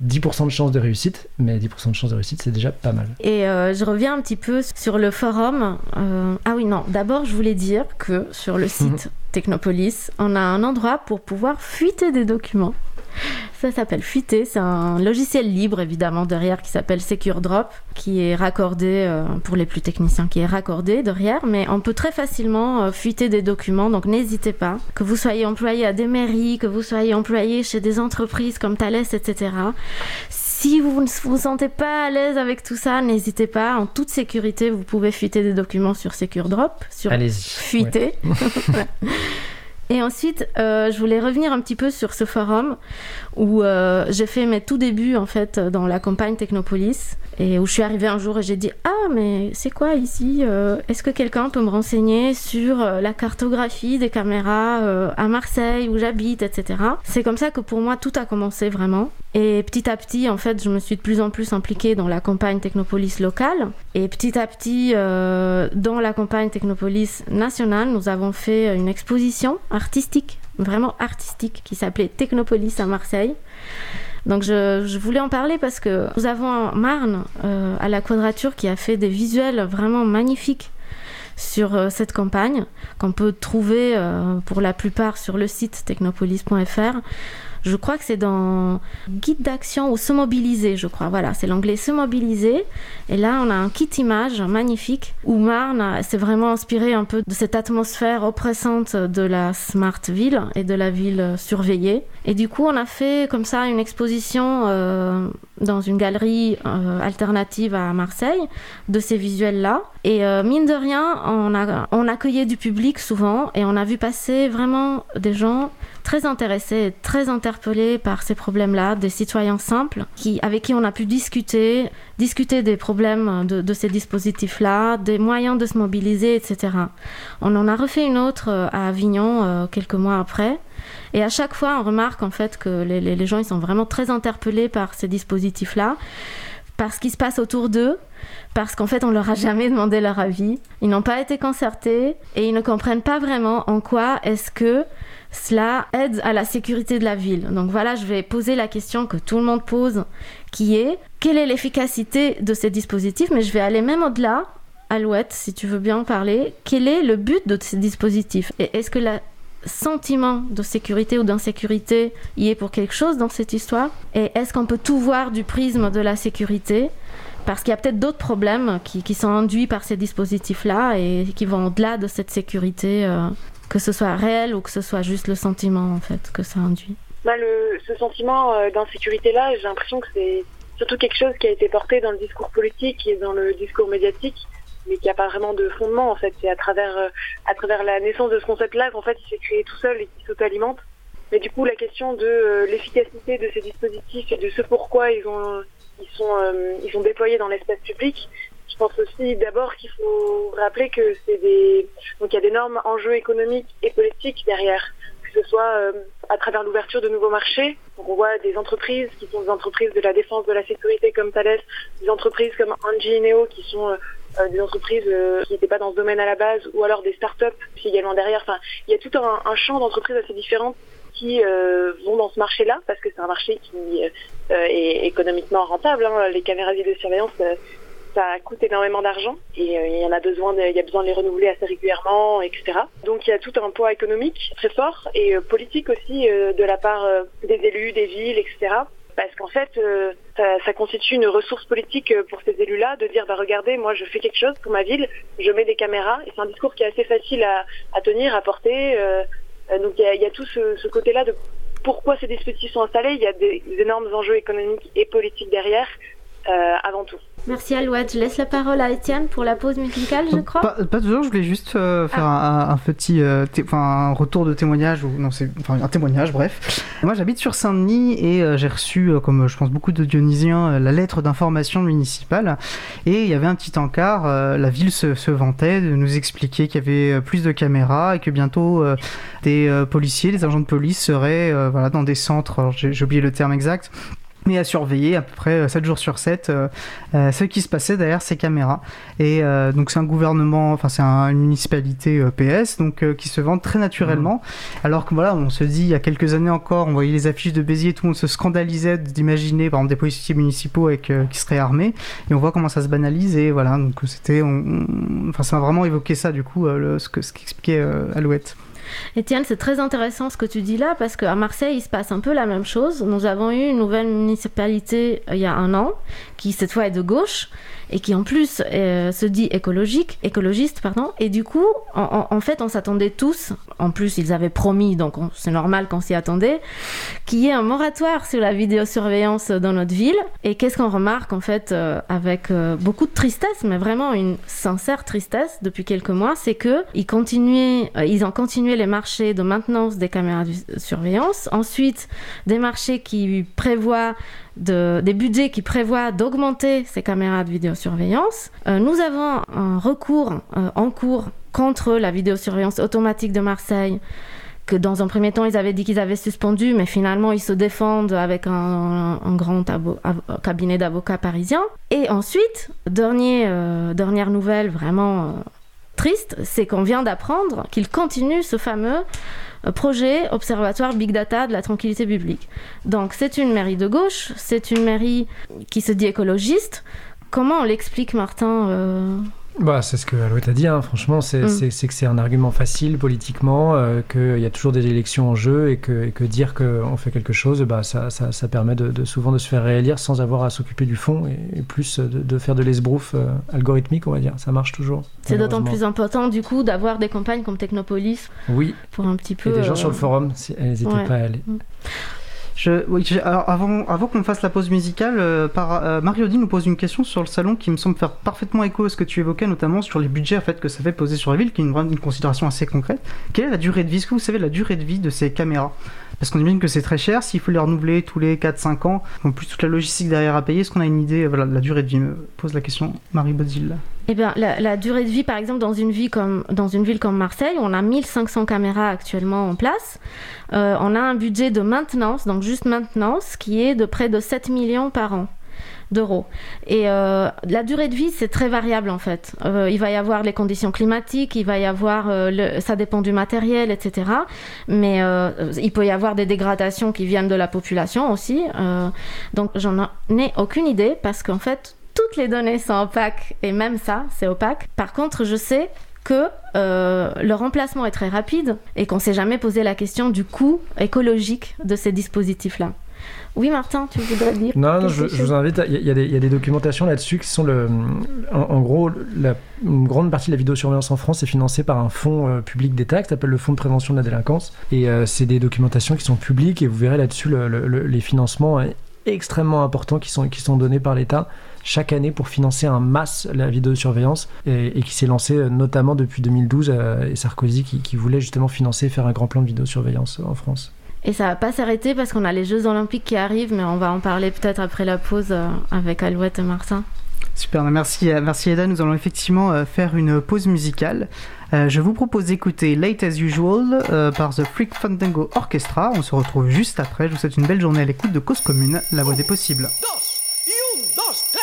10% de chances de réussite, mais 10% de chances de réussite, c'est déjà pas mal. Et euh, je reviens un petit peu sur le forum. Euh, ah oui, non, d'abord, je voulais dire que sur le site Technopolis, on a un endroit pour pouvoir fuiter des documents. Ça s'appelle Fuiter, c'est un logiciel libre évidemment derrière qui s'appelle Secure Drop, qui est raccordé, euh, pour les plus techniciens, qui est raccordé derrière, mais on peut très facilement euh, fuiter des documents, donc n'hésitez pas. Que vous soyez employé à des mairies, que vous soyez employé chez des entreprises comme Thales, etc. Si vous ne vous sentez pas à l'aise avec tout ça, n'hésitez pas. En toute sécurité, vous pouvez fuiter des documents sur Secure Drop, sur Allez-y. Fuiter. Et ensuite, euh, je voulais revenir un petit peu sur ce forum où euh, j'ai fait mes tout débuts en fait dans la campagne Technopolis et où je suis arrivée un jour et j'ai dit ah mais c'est quoi ici euh, Est-ce que quelqu'un peut me renseigner sur la cartographie des caméras à Marseille où j'habite, etc. C'est comme ça que pour moi tout a commencé vraiment. Et petit à petit, en fait, je me suis de plus en plus impliquée dans la campagne Technopolis locale. Et petit à petit, dans la campagne Technopolis nationale, nous avons fait une exposition artistique, vraiment artistique, qui s'appelait Technopolis à Marseille. Donc je, voulais en parler parce que nous avons Marne euh, à la Quadrature qui a fait des visuels vraiment magnifiques sur euh, cette campagne qu'on peut trouver euh, pour la plupart sur le site technopolis.fr. Je crois que c'est dans guide d'action ou se mobiliser, je crois. Voilà, c'est l'anglais se mobiliser. Et là, on a un kit image magnifique où Marne s'est vraiment inspiré un peu de cette atmosphère oppressante de la smart ville et de la ville surveillée. Et du coup, on a fait comme ça une exposition euh, dans une galerie euh, alternative à Marseille de ces visuels-là. Et euh, mine de rien, on, a, on accueillait du public souvent et on a vu passer vraiment des gens très intéressés, très interpellés par ces problèmes-là, des citoyens simples qui, avec qui on a pu discuter, discuter des problèmes de, ces dispositifs-là, des moyens de se mobiliser, etc. On en a refait une autre euh, à Avignon euh, quelques mois après. Et à chaque fois, on remarque en fait que les gens ils sont vraiment très interpellés par ces dispositifs-là, par ce qui se passe autour d'eux, parce qu'en fait, on leur a jamais demandé leur avis. Ils n'ont pas été concertés et ils ne comprennent pas vraiment en quoi est-ce que cela aide à la sécurité de la ville. Donc voilà, je vais poser la question que tout le monde pose, qui est quelle est l'efficacité de ces dispositifs? Mais je vais aller même au-delà. Alouette, si tu veux bien en parler, quel est le but de ces dispositifs? Et est-ce que le sentiment de sécurité ou d'insécurité y est pour quelque chose dans cette histoire? Et est-ce qu'on peut tout voir du prisme de la sécurité? Parce qu'il y a peut-être d'autres problèmes qui, sont induits par ces dispositifs-là et qui vont au-delà de cette sécurité euh, que ce soit réel ou que ce soit juste le sentiment en fait que ça induit bah, le, Ce sentiment euh, d'insécurité-là, j'ai l'impression que c'est surtout quelque chose qui a été porté dans le discours politique et dans le discours médiatique, mais qui n'a pas vraiment de fondement en fait. C'est à travers, euh, à travers la naissance de ce concept-là qu'en fait il s'est créé tout seul et qui s'auto-alimente. Mais du coup, la question de euh, l'efficacité de ces dispositifs et de ce pourquoi ils, ont, ils, sont, ils sont déployés dans l'espace public, pense aussi d'abord qu'il faut rappeler que c'est des donc il y a d'énormes enjeux économiques et politiques derrière que ce soit euh, à travers l'ouverture de nouveaux marchés. On voit des entreprises qui sont des entreprises de la défense de la sécurité comme Thales, des entreprises comme Engie et Neo qui sont euh, des entreprises euh, qui n'étaient pas dans ce domaine à la base, ou alors des startups qui également derrière. Enfin, il y a tout un, champ d'entreprises assez différentes qui euh, vont dans ce marché-là, parce que c'est un marché qui est économiquement rentable. Hein. Les caméras de surveillance ça coûte énormément d'argent et euh, il y en a besoin, de, il y a besoin de les renouveler assez régulièrement, etc. Donc il y a tout un poids économique très fort et euh, politique aussi euh, de la part des élus, des villes, etc. Parce qu'en fait, ça, ça, constitue une ressource politique pour ces élus-là de dire, bah regardez, moi je fais quelque chose pour ma ville, je mets des caméras et c'est un discours qui est assez facile à, tenir, à porter. donc il y a, tout ce, ce côté-là de pourquoi ces dispositifs sont installés. Il y a des, des énormes enjeux économiques et politiques derrière, avant tout. Merci Alouette. Je laisse la parole à Étienne pour la pause musicale, je crois. Pas, pas toujours, je voulais juste euh, faire un, un petit euh, un retour de témoignage, ou non, c'est enfin, un témoignage, bref. Moi j'habite sur Saint-Denis et euh, j'ai reçu, euh, comme je pense beaucoup de Dionysiens, la lettre d'information municipale. Et il y avait un petit encart, la ville se, se vantait de nous expliquer qu'il y avait plus de caméras et que bientôt des policiers, des agents de police seraient voilà, dans des centres, j'ai oublié le terme exact, mais à surveiller à peu près 7 jours sur 7 euh, euh, ce qui se passait derrière ces caméras. Et euh, donc c'est un gouvernement, enfin c'est un- une municipalité euh, PS, donc euh, qui se vend très naturellement. Alors que voilà, on se dit il y a quelques années encore, on voyait les affiches de Béziers, tout le monde se scandalisait d'imaginer par exemple des policiers municipaux avec, euh, qui seraient armés, et on voit comment ça se banalise. Et voilà, donc c'était, enfin ça a vraiment évoqué ça du coup, euh, le- ce que ce qu'expliquait euh, Alouette. Étienne, c'est très intéressant ce que tu dis là parce qu'à Marseille, il se passe un peu la même chose. Nous avons eu une nouvelle municipalité euh, il y a un an qui cette fois est de gauche et qui en plus euh, se dit écologique, écologiste, pardon. Et du coup, en, fait, on s'attendait tous, en plus ils avaient promis, donc on- c'est normal qu'on s'y attendait, qu'il y ait un moratoire sur la vidéosurveillance dans notre ville. Et qu'est-ce qu'on remarque en fait euh, avec euh, beaucoup de tristesse, mais vraiment une sincère tristesse depuis quelques mois, c'est que ils continuaient, euh, ils ont continué les marchés de maintenance des caméras de surveillance. Ensuite, des marchés qui prévoient de- des budgets qui prévoient d'augmenter ces caméras de vidéosurveillance. Euh, nous avons un recours euh, en cours contre la vidéosurveillance automatique de Marseille que dans un premier temps ils avaient dit qu'ils avaient suspendu, mais finalement ils se défendent avec un, grand cabinet d'avocats parisiens. Et ensuite, euh, dernière nouvelle vraiment triste, c'est qu'on vient d'apprendre qu'ils continuent ce fameux projet Observatoire Big Data de la tranquillité publique. Donc c'est une mairie de gauche, c'est une mairie qui se dit écologiste. Comment on l'explique, Martin euh, Bah, c'est ce que Alouette a dit, hein. franchement, c'est Mm. c'est- que c'est un argument facile politiquement, euh, qu'il y a toujours des élections en jeu et que, et que dire qu'on fait quelque chose, bah, ça, ça, ça permet de, de souvent de se faire réélire sans avoir à s'occuper du fond et, et plus de, de faire de l'esbrouf euh, algorithmique, on va dire. Ça marche toujours. C'est d'autant plus important du coup d'avoir des campagnes comme Technopolis Oui, pour un petit peu. et des gens euh, sur le forum, si- n'hésitez ouais. pas à aller. Avant, qu'on fasse la pause musicale, euh, par, euh, nous pose une question sur le salon qui me semble faire parfaitement écho à ce que tu évoquais, notamment sur les budgets en fait, que ça fait poser sur la ville, qui est une, une considération assez concrète. Quelle est la durée de vie? Est-ce que vous savez la durée de vie de ces caméras? Parce qu'on imagine que c'est très cher, s'il faut les renouveler tous les 4-5 ans, en plus toute la logistique derrière à payer, est-ce qu'on a une idée euh, voilà, de la durée de vie? Me pose la question Marie Bodil. Eh bien, la, durée de vie, par exemple, dans une, ville comme Marseille, on a 1500 caméras actuellement en place. Euh, on a un budget de maintenance, donc juste maintenance, qui est de près de 7 millions par an d'euros. Et euh, la durée de vie, c'est très variable en fait. Euh, il va y avoir les conditions climatiques, il va y avoir, ça dépend du matériel, etc. Mais il peut y avoir des dégradations qui viennent de la population aussi. Donc j'en ai aucune idée parce qu'en fait, toutes les données sont opaques et même ça, c'est opaque. Par contre, je sais que euh, le remplacement est très rapide et qu'on s'est jamais posé la question du coût écologique de ces dispositifs-là. Oui, Martin, tu voudrais dire Non, je, vous invite. Il y, a- il y a des- y a des documentations là-dessus qui sont le. En, en gros, la, une grande partie de la vidéosurveillance en France est financée par un fonds euh, public d'État qui s'appelle le Fonds de prévention de la délinquance. Et euh, c'est des documentations qui sont publiques et vous verrez là-dessus le- le- le- les financements extrêmement importants qui sont, qui sont donnés par l'État chaque année pour financer un masse la vidéosurveillance et, et qui s'est lancé euh, notamment depuis 2012 euh, et Sarkozy qui, qui voulait justement financer et faire un grand plan de vidéosurveillance en France. Et ça va pas s'arrêter parce qu'on a les Jeux Olympiques qui arrivent, mais on va en parler peut-être après la pause euh, avec Alouette et Martin. Super, merci, euh, merci Eda. Nous allons effectivement faire une pause musicale. Euh, je vous propose d'écouter Late as Usual euh, par The Freak Fandango Orchestra. On se retrouve juste après. Je vous souhaite une belle journée à l'écoute de Cause Commune, la voix des possibles.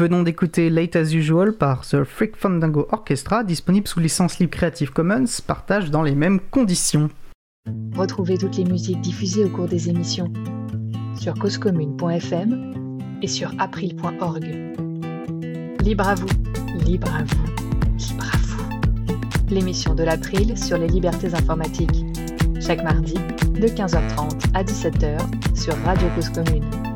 Venons d'écouter Late as Usual par The Freak Fandango Orchestra, disponible sous licence libre Creative Commons, partage dans les mêmes conditions. Retrouvez toutes les musiques diffusées au cours des émissions sur causecommune.fm et sur april.org. Libre à vous, libre à vous, libre à vous. L'émission de l'April sur les libertés informatiques. Chaque mardi, de 15h30 à 17h sur Radio Cause Commune.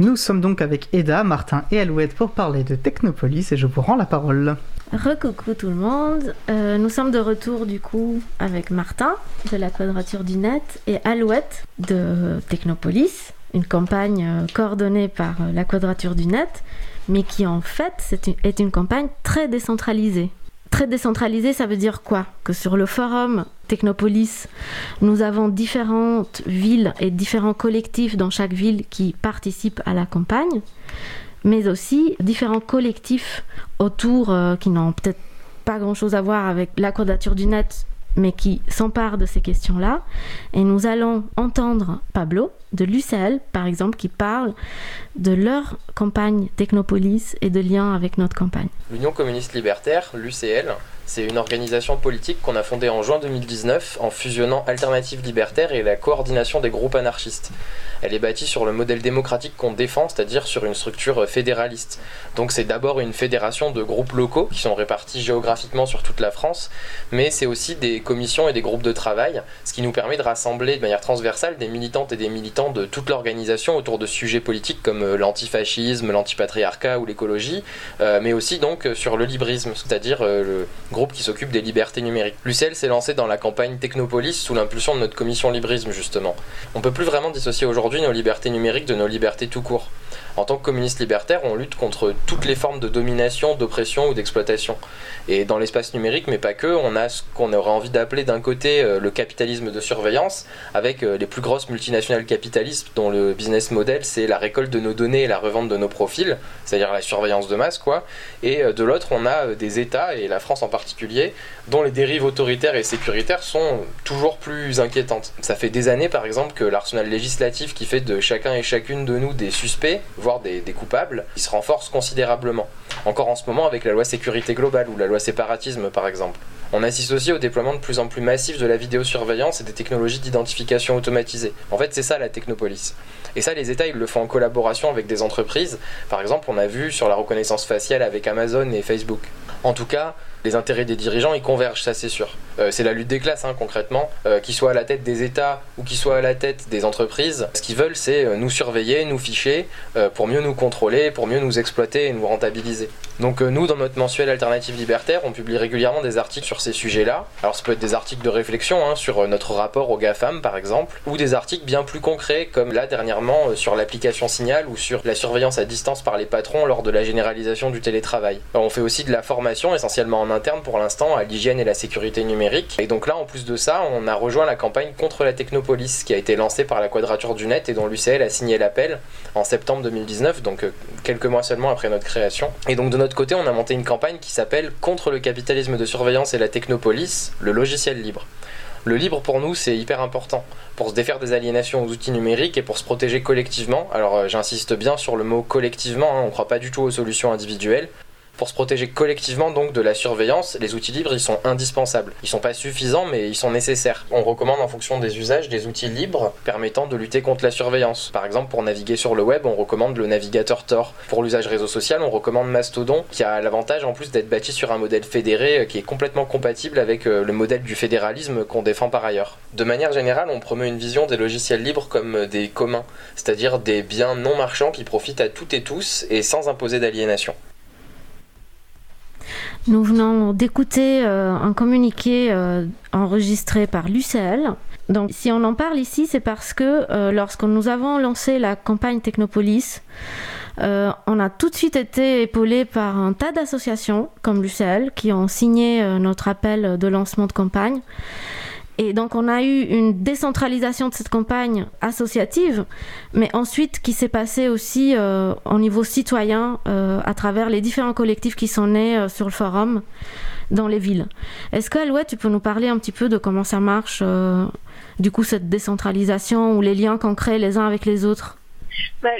Nous sommes donc avec Eda, Martin et Alouette pour parler de Technopolis et je vous rends la parole. Recoucou tout le monde, Euh, nous sommes de retour du coup avec Martin de la Quadrature du Net et Alouette de Technopolis, une campagne euh, coordonnée par euh, la Quadrature du Net, mais qui en fait est une campagne très décentralisée. Très décentralisée, ça veut dire quoi? Que sur le forum Technopolis, nous avons différentes villes et différents collectifs dans chaque ville qui participent à la campagne, mais aussi différents collectifs autour euh, qui n'ont peut-être pas grand-chose à voir avec la quadrature du net, mais qui s'emparent de ces questions-là. Et nous allons entendre Pablo de l'UCL, par exemple, qui parle de leur campagne Technopolis et de lien avec notre campagne. L'Union communiste libertaire, l'UCL, c'est une organisation politique qu'on a fondée en juin 2019 en fusionnant Alternative Libertaire et la coordination des groupes anarchistes. Elle est bâtie sur le modèle démocratique qu'on défend, c'est-à-dire sur une structure fédéraliste. Donc c'est d'abord une fédération de groupes locaux qui sont répartis géographiquement sur toute la France, mais c'est aussi des commissions et des groupes de travail, ce qui nous permet de rassembler de manière transversale des militantes et des militants de toute l'organisation autour de sujets politiques comme euh, l'antifascisme, l'antipatriarcat ou l'écologie, euh, mais aussi donc euh, sur le librisme, c'est-à-dire le groupe qui s'occupe des libertés numériques. L'UCL s'est lancé dans la campagne Technopolis sous l'impulsion de notre commission librisme justement. On peut plus vraiment dissocier aujourd'hui nos libertés numériques de nos libertés tout court. En tant que communiste libertaire, on lutte contre toutes les formes de domination, d'oppression ou d'exploitation. Et dans l'espace numérique, mais pas que, on a ce qu'on aurait envie d'appeler d'un côté euh, le capitalisme de surveillance, avec euh, les plus grosses multinationales capitalistes dont le business model c'est la récolte de nos données et la revente de nos profils, c'est-à-dire la surveillance de masse quoi. Et euh, de l'autre, on a des États, et la France en particulier, dont les dérives autoritaires et sécuritaires sont toujours plus inquiétantes. Ça fait des années par exemple que l'arsenal législatif qui fait de chacun et chacune de nous des suspects, voire des, coupables, il se renforce considérablement. Encore en ce moment avec la loi sécurité globale ou la loi séparatisme par exemple. On assiste aussi au déploiement de plus en plus massif de la vidéosurveillance et des technologies d'identification automatisée. En fait, c'est ça la technopolis. Et ça, les États, ils le font en collaboration avec des entreprises. Par exemple, on a vu sur la reconnaissance faciale avec Amazon et Facebook. En tout cas, les intérêts des dirigeants, ils convergent, ça c'est sûr. Euh, c'est la lutte des classes, hein, concrètement. Euh, qu'ils soient à la tête des États ou qu'ils soient à la tête des entreprises, ce qu'ils veulent, c'est euh, nous surveiller, nous ficher, pour mieux nous contrôler, pour mieux nous exploiter et nous rentabiliser. Donc euh, nous, dans notre mensuel Alternative Libertaire, on publie régulièrement des articles sur ces sujets-là. Alors ça peut être des articles de réflexion hein, sur euh, notre rapport aux GAFAM, par exemple, ou des articles bien plus concrets, comme là dernièrement euh, sur l'application Signal ou sur la surveillance à distance par les patrons lors de la généralisation du télétravail. On fait aussi de la formation, essentiellement en interne pour l'instant, à l'hygiène et la sécurité numérique. Et donc là, en plus de ça, on a rejoint la campagne contre la technopolis qui a été lancée par la Quadrature du Net et dont l'UCL a signé l'appel en septembre 2019, donc quelques mois seulement après notre création. Et donc de notre côté, on a monté une campagne qui s'appelle Contre le capitalisme de surveillance et la technopolis, le logiciel libre. Le libre pour nous, c'est hyper important pour se défaire des aliénations aux outils numériques et pour se protéger collectivement. Alors euh, j'insiste bien sur le mot collectivement, hein, on ne croit pas du tout aux solutions individuelles. Pour se protéger collectivement donc de la surveillance, les outils libres ils sont indispensables. Ils sont pas suffisants mais ils sont nécessaires. On recommande en fonction des usages des outils libres permettant de lutter contre la surveillance. Par exemple pour naviguer sur le web on recommande le navigateur Tor. Pour l'usage réseau social on recommande Mastodon qui a l'avantage en plus d'être bâti sur un modèle fédéré euh, qui est complètement compatible avec euh, le modèle du fédéralisme qu'on défend par ailleurs. De manière générale on promeut une vision des logiciels libres comme euh, des communs, c'est-à-dire des biens non marchands qui profitent à toutes et tous et sans imposer d'aliénation. Nous venons d'écouter euh, un communiqué euh, enregistré par l'UCL. Donc, si on en parle ici, c'est parce que euh, lorsque nous avons lancé la campagne Technopolis, on a tout de suite été épaulé par un tas d'associations comme l'UCL qui ont signé notre appel de lancement de campagne. Et donc on a eu une décentralisation de cette campagne associative, mais ensuite qui s'est passée aussi euh, au niveau citoyen euh, à travers les différents collectifs qui sont nés euh, sur le forum dans les villes. Est-ce que Alouette, tu peux nous parler un petit peu de comment ça marche, euh, du coup cette décentralisation ou les liens qu'on crée les uns avec les autres? Bah,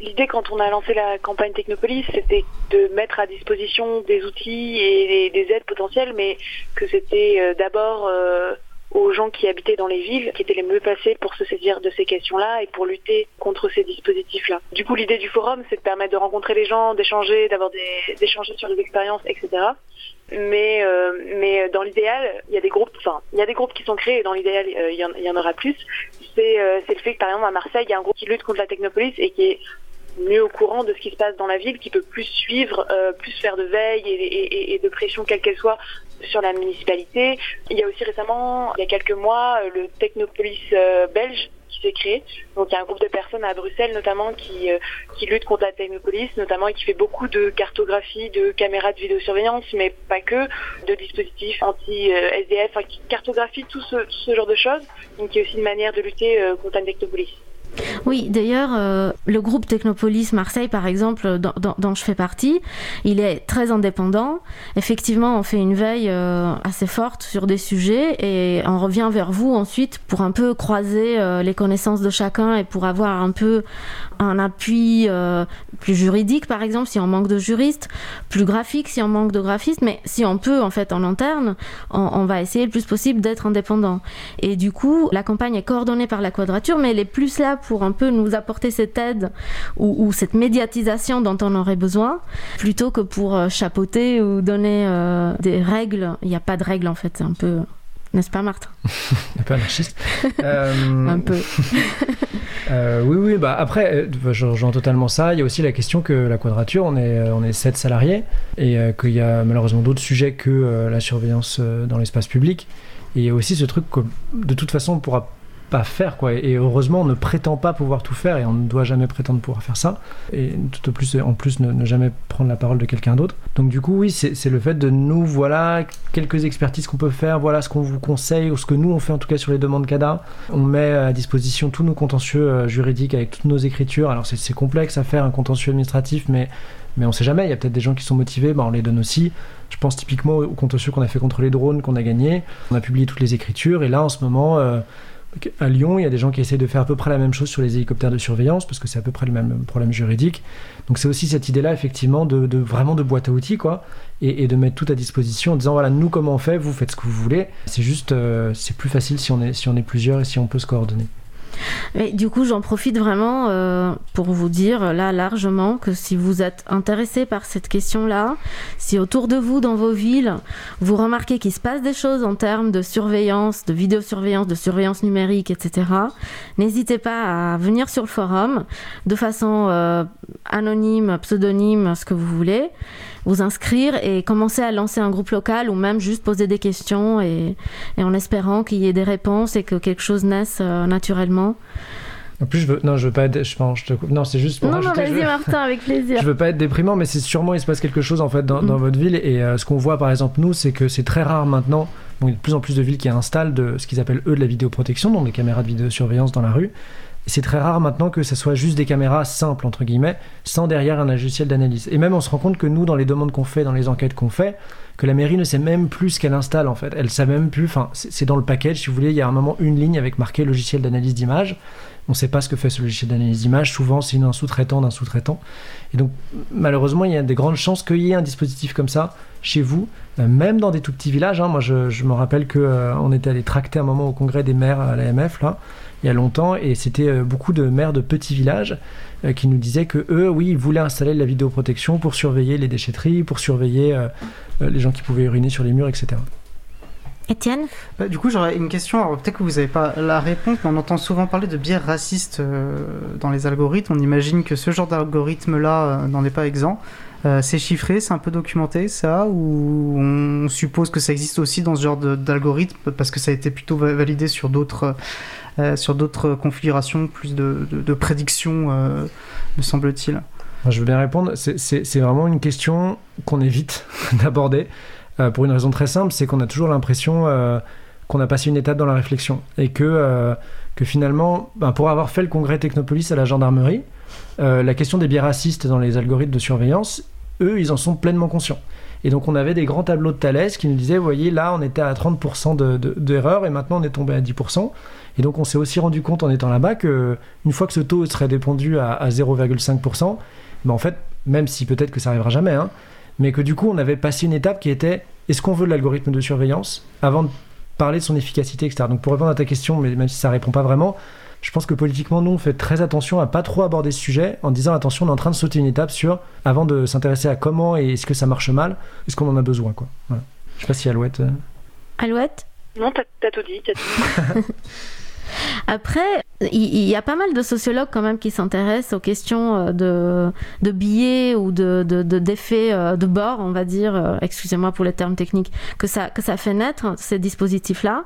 L'idée quand on a lancé la campagne Technopolis, c'était de mettre à disposition des outils et des, des aides potentielles, mais que c'était d'abord aux gens qui habitaient dans les villes, qui étaient les mieux placés pour se saisir de ces questions-là et pour lutter contre ces dispositifs-là. Du coup, l'idée du forum, c'est de permettre de rencontrer les gens, d'échanger, d'avoir des d'échanger sur les expériences, etc. Mais euh, mais dans l'idéal, il y a des groupes, enfin, il y a des groupes qui sont créés. Et dans l'idéal, euh, il y, en, il y en aura plus. C'est euh, c'est le fait que par exemple à Marseille, il y a un groupe qui lutte contre la technopolis et qui est mieux au courant de ce qui se passe dans la ville, qui peut plus suivre, euh, plus faire de veille et de pression quelle qu'elle soit sur la municipalité. Il y a aussi récemment, il y a quelques mois, euh, le Technopolis euh, belge qui s'est créé. Donc il y a un groupe de personnes à Bruxelles notamment qui, euh, qui lutte contre la technopolis, notamment et qui fait beaucoup de cartographie, de caméras de vidéosurveillance, mais pas que, de dispositifs anti-SDF, qui cartographie tout ce, genre de choses. Donc y a aussi une manière de lutter euh, contre la technopolis. Oui, d'ailleurs, euh, le groupe Technopolis Marseille, par exemple, dont, je fais partie, il est très indépendant. Effectivement, on fait une veille euh, assez forte sur des sujets et on revient vers vous ensuite pour un peu croiser euh, les connaissances de chacun et pour avoir un peu un appui euh, plus juridique, par exemple, si on manque de juristes, plus graphique si on manque de graphistes, mais si on peut, en fait, en interne, on, va essayer le plus possible d'être indépendant. Et du coup, la campagne est coordonnée par la Quadrature, mais elle est plus là pour un peu nous apporter cette aide ou, ou, cette médiatisation dont on aurait besoin, plutôt que pour euh, chapeauter ou donner euh, des règles. Il n'y a pas de règles en fait, c'est un peu. N'est-ce pas, Martin? Un peu anarchiste. euh... Un peu. euh, oui, oui, bah après, je rejoins totalement ça. Il y a aussi la question que la quadrature, on est, on est 7 salariés et euh, qu'il y a malheureusement d'autres sujets que euh, la surveillance dans l'espace public. Et il y a aussi ce truc que de toute façon on pourra pas faire quoi. Et heureusement on ne prétend pas pouvoir tout faire et on ne doit jamais prétendre pouvoir faire ça. Et tout au plus en plus ne, ne jamais prendre la parole de quelqu'un d'autre. Donc du coup oui c'est le fait de nous voilà quelques expertises qu'on peut faire voilà ce qu'on vous conseille ou ce que nous on fait en tout cas sur les demandes CADA. On met à disposition tous nos contentieux euh, juridiques avec toutes nos écritures. Alors c'est complexe à faire un contentieux administratif mais mais on sait jamais, il y a peut-être des gens qui sont motivés, bah on les donne aussi. Je pense typiquement au contentieux qu'on a fait contre les drones, qu'on a gagné. On a publié toutes les écritures, et là en ce moment, euh, à Lyon, il y a des gens qui essayent de faire à peu près la même chose sur les hélicoptères de surveillance, parce que c'est à peu près le même problème juridique. Donc c'est aussi cette idée-là, effectivement, de, vraiment de boîte à outils, quoi, et, et, de mettre tout à disposition en disant, voilà, nous, comment on fait, vous faites ce que vous voulez. C'est juste, euh, c'est plus facile si on, est, si on est plusieurs et si on peut se coordonner. Mais du coup, j'en profite vraiment euh, pour vous dire là largement que si vous êtes intéressé par cette question-là, si autour de vous, dans vos villes, vous remarquez qu'il se passe des choses en termes de surveillance, de vidéosurveillance, de surveillance numérique, etc., n'hésitez pas à venir sur le forum de façon euh, anonyme, pseudonyme, ce que vous voulez vous inscrire et commencer à lancer un groupe local ou même juste poser des questions et, en espérant qu'il y ait des réponses et que quelque chose naisse euh, naturellement. En plus, je veux, non, je veux pas être, je pense, je te. Non, c'est juste pour non, non, vas-y, Martin, avec plaisir. je veux pas être déprimant, mais c'est sûrement il se passe quelque chose en fait dans, mm. dans votre ville. Et euh, ce qu'on voit, par exemple, nous, c'est que c'est très rare maintenant. Bon, il y a de plus en plus de villes qui installent de ce qu'ils appellent eux de la vidéoprotection, donc des caméras de vidéosurveillance dans la rue. C'est très rare maintenant que ça soit juste des caméras simples, entre guillemets, sans derrière un logiciel d'analyse. Et même on se rend compte que nous, dans les demandes qu'on fait, dans les enquêtes qu'on fait, que la mairie ne sait même plus ce qu'elle installe en fait. Elle sait même plus, enfin, c'est dans le package, si vous voulez, il y a un moment une ligne avec marqué logiciel d'analyse d'image. On ne sait pas ce que fait ce logiciel d'analyse d'image. Souvent, c'est un sous-traitant d'un sous-traitant. Et donc, malheureusement, il y a des grandes chances qu'il y ait un dispositif comme ça chez vous, euh, même dans des tout petits villages. Hein. Moi, je, je, me rappelle qu'on euh, était allé tracter un moment au congrès des maires à l'AMF, là, il y a longtemps, et c'était euh, beaucoup de maires de petits villages euh, qui nous disaient que eux, oui, ils voulaient installer de la vidéoprotection pour surveiller les déchetteries, pour surveiller euh, les gens qui pouvaient uriner sur les murs, etc. Étienne? Bah, Du coup, j'aurais une question. Alors, peut-être que vous n'avez pas la réponse, mais on entend souvent parler de biais racistes euh, dans les algorithmes. On imagine que ce genre d'algorithme-là euh, n'en est pas exempt. Euh, c'est chiffré, c'est un peu documenté, ça Ou on suppose que ça existe aussi dans ce genre d'algorithme parce que ça a été plutôt validé sur d'autres euh, sur d'autres configurations, plus de, prédictions, euh, me semble-t-il Je veux bien répondre. C'est vraiment une question qu'on évite d'aborder. Euh, pour une raison très simple, c'est qu'on a toujours l'impression euh, qu'on a passé une étape dans la réflexion et que, euh, que finalement, ben, pour avoir fait le congrès Technopolis à la gendarmerie, la question des biais racistes dans les algorithmes de surveillance, eux, ils en sont pleinement conscients. Et donc on avait des grands tableaux de Thalès qui nous disaient, vous voyez, là on était à 30% d'erreurs de, et maintenant on est tombé à 10%. Et donc on s'est aussi rendu compte en étant là-bas que une fois que ce taux serait dépendu à, à 0,5%, ben en fait, même si peut-être que ça arrivera jamais, hein, mais que du coup on avait passé une étape qui était est-ce qu'on veut l'algorithme de surveillance avant de parler de son efficacité, etc. Donc pour répondre à ta question, mais même si ça répond pas vraiment, je pense que politiquement, nous, on fait très attention à pas trop aborder ce sujet en disant attention, on est en train de sauter une étape sur avant de s'intéresser à comment et est-ce que ça marche mal, est-ce qu'on en a besoin, quoi. Voilà. Je sais pas si Alouette. euh, Alouette? Non, t'as t'as tout dit. t'as tout dit. Après, il y, a pas mal de sociologues quand même qui s'intéressent aux questions euh, de, de biais ou de, de, de- d'effets euh, de bord, on va dire, euh, excusez-moi pour les termes techniques, que ça, que ça fait naître, ces dispositifs-là.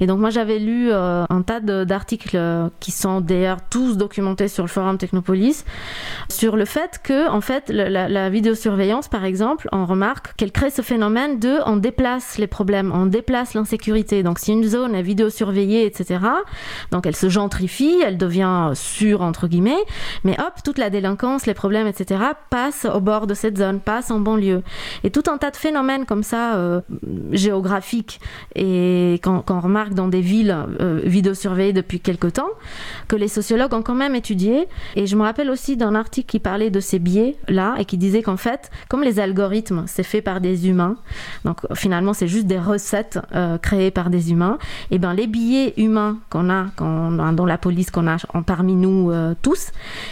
Et donc moi j'avais lu un tas d'articles qui sont d'ailleurs tous documentés sur le forum Technopolis, sur le fait que, en fait, la, la vidéosurveillance, par exemple, on remarque qu'elle crée ce phénomène de on déplace les problèmes, on déplace l'insécurité. Donc si une zone est vidéosurveillée, etc., donc elle se gentrifie, elle devient sûre, entre guillemets, mais hop, toute la délinquance, les problèmes, etc., passent au bord de cette zone, passent en banlieue. Et tout un tas de phénomènes comme ça, euh, géographiques, et qu'on remarque dans des villes euh, vidéosurveillées depuis quelque temps, que les sociologues ont quand même étudié. Et je me rappelle aussi d'un article qui parlait de ces biais-là, et qui disait qu'en fait, comme les algorithmes, c'est fait par des humains, donc finalement c'est juste des recettes euh, créées par des humains, et ben les biais humains qu'on a, a dans la police, qu'on a en- parmi nous euh, tous,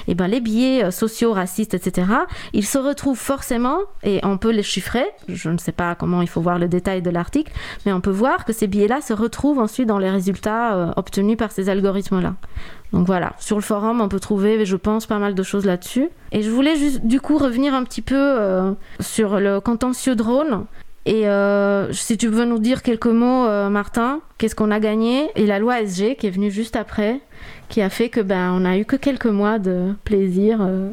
et ben les biais euh, sociaux, racistes, etc., ils se retrouvent forcément, et on peut les chiffrer, je ne sais pas comment il faut voir le détail de l'article, mais on peut voir que ces biais-là se retrouvent ensuite dans les résultats euh, obtenus par ces algorithmes-là. Donc voilà, sur le forum, on peut trouver, je pense, pas mal de choses là-dessus. Et je voulais juste, du coup, revenir un petit peu sur le contentieux drone. Et euh, si tu veux nous dire quelques mots, euh, Martin, qu'est-ce qu'on a gagné Et la loi SG qui est venue juste après, qui a fait que ben on a eu que quelques mois de plaisir. euh.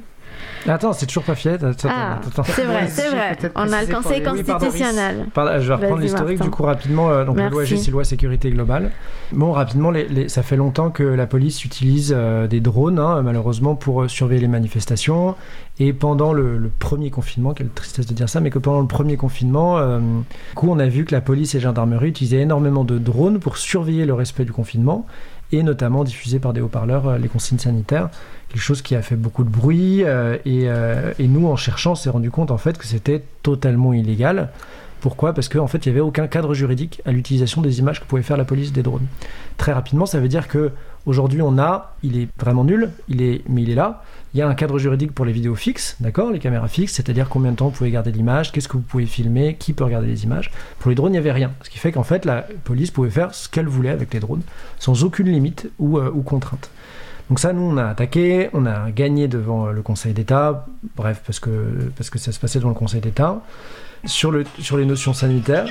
Attends, c'est toujours pas. Attends, Ah, c'est vrai, c'est vrai. On a le Conseil Oui, pardon. constitutionnel. Pardon, je vais reprendre l'historique du coup rapidement. euh, donc la loi c'est loi sécurité globale. Bon, rapidement, les- les- ça fait longtemps que la police utilise euh, des drones, hein, malheureusement, pour euh, surveiller les manifestations. Et pendant le, le premier confinement, quelle tristesse de dire ça, mais que pendant le premier confinement, euh, du coup, on a vu que la police et la gendarmerie utilisaient énormément de drones pour surveiller le respect du confinement et notamment diffuser par des haut-parleurs euh, les consignes sanitaires, quelque chose qui a fait beaucoup de bruit. euh, et, euh, et nous, en cherchant, on s'est rendu compte en fait que c'était totalement illégal. Pourquoi? Parce qu'en fait, il n'y avait aucun cadre juridique à l'utilisation des images que pouvait faire la police des drones. Très rapidement, ça veut dire que aujourd'hui, on a, il est vraiment nul, il est, mais il est là. Il y a un cadre juridique pour les vidéos fixes, d'accord, les caméras fixes, c'est-à-dire combien de temps vous pouvez garder l'image, qu'est-ce que vous pouvez filmer, qui peut regarder les images. Pour les drones, il n'y avait rien, ce qui fait qu'en fait, la police pouvait faire ce qu'elle voulait avec les drones, sans aucune limite ou, euh, ou contrainte. Donc ça, nous, on a attaqué, on a gagné devant euh, le Conseil d'État, bref, parce que, parce que ça se passait devant le Conseil d'État, sur, le, sur les notions sanitaires.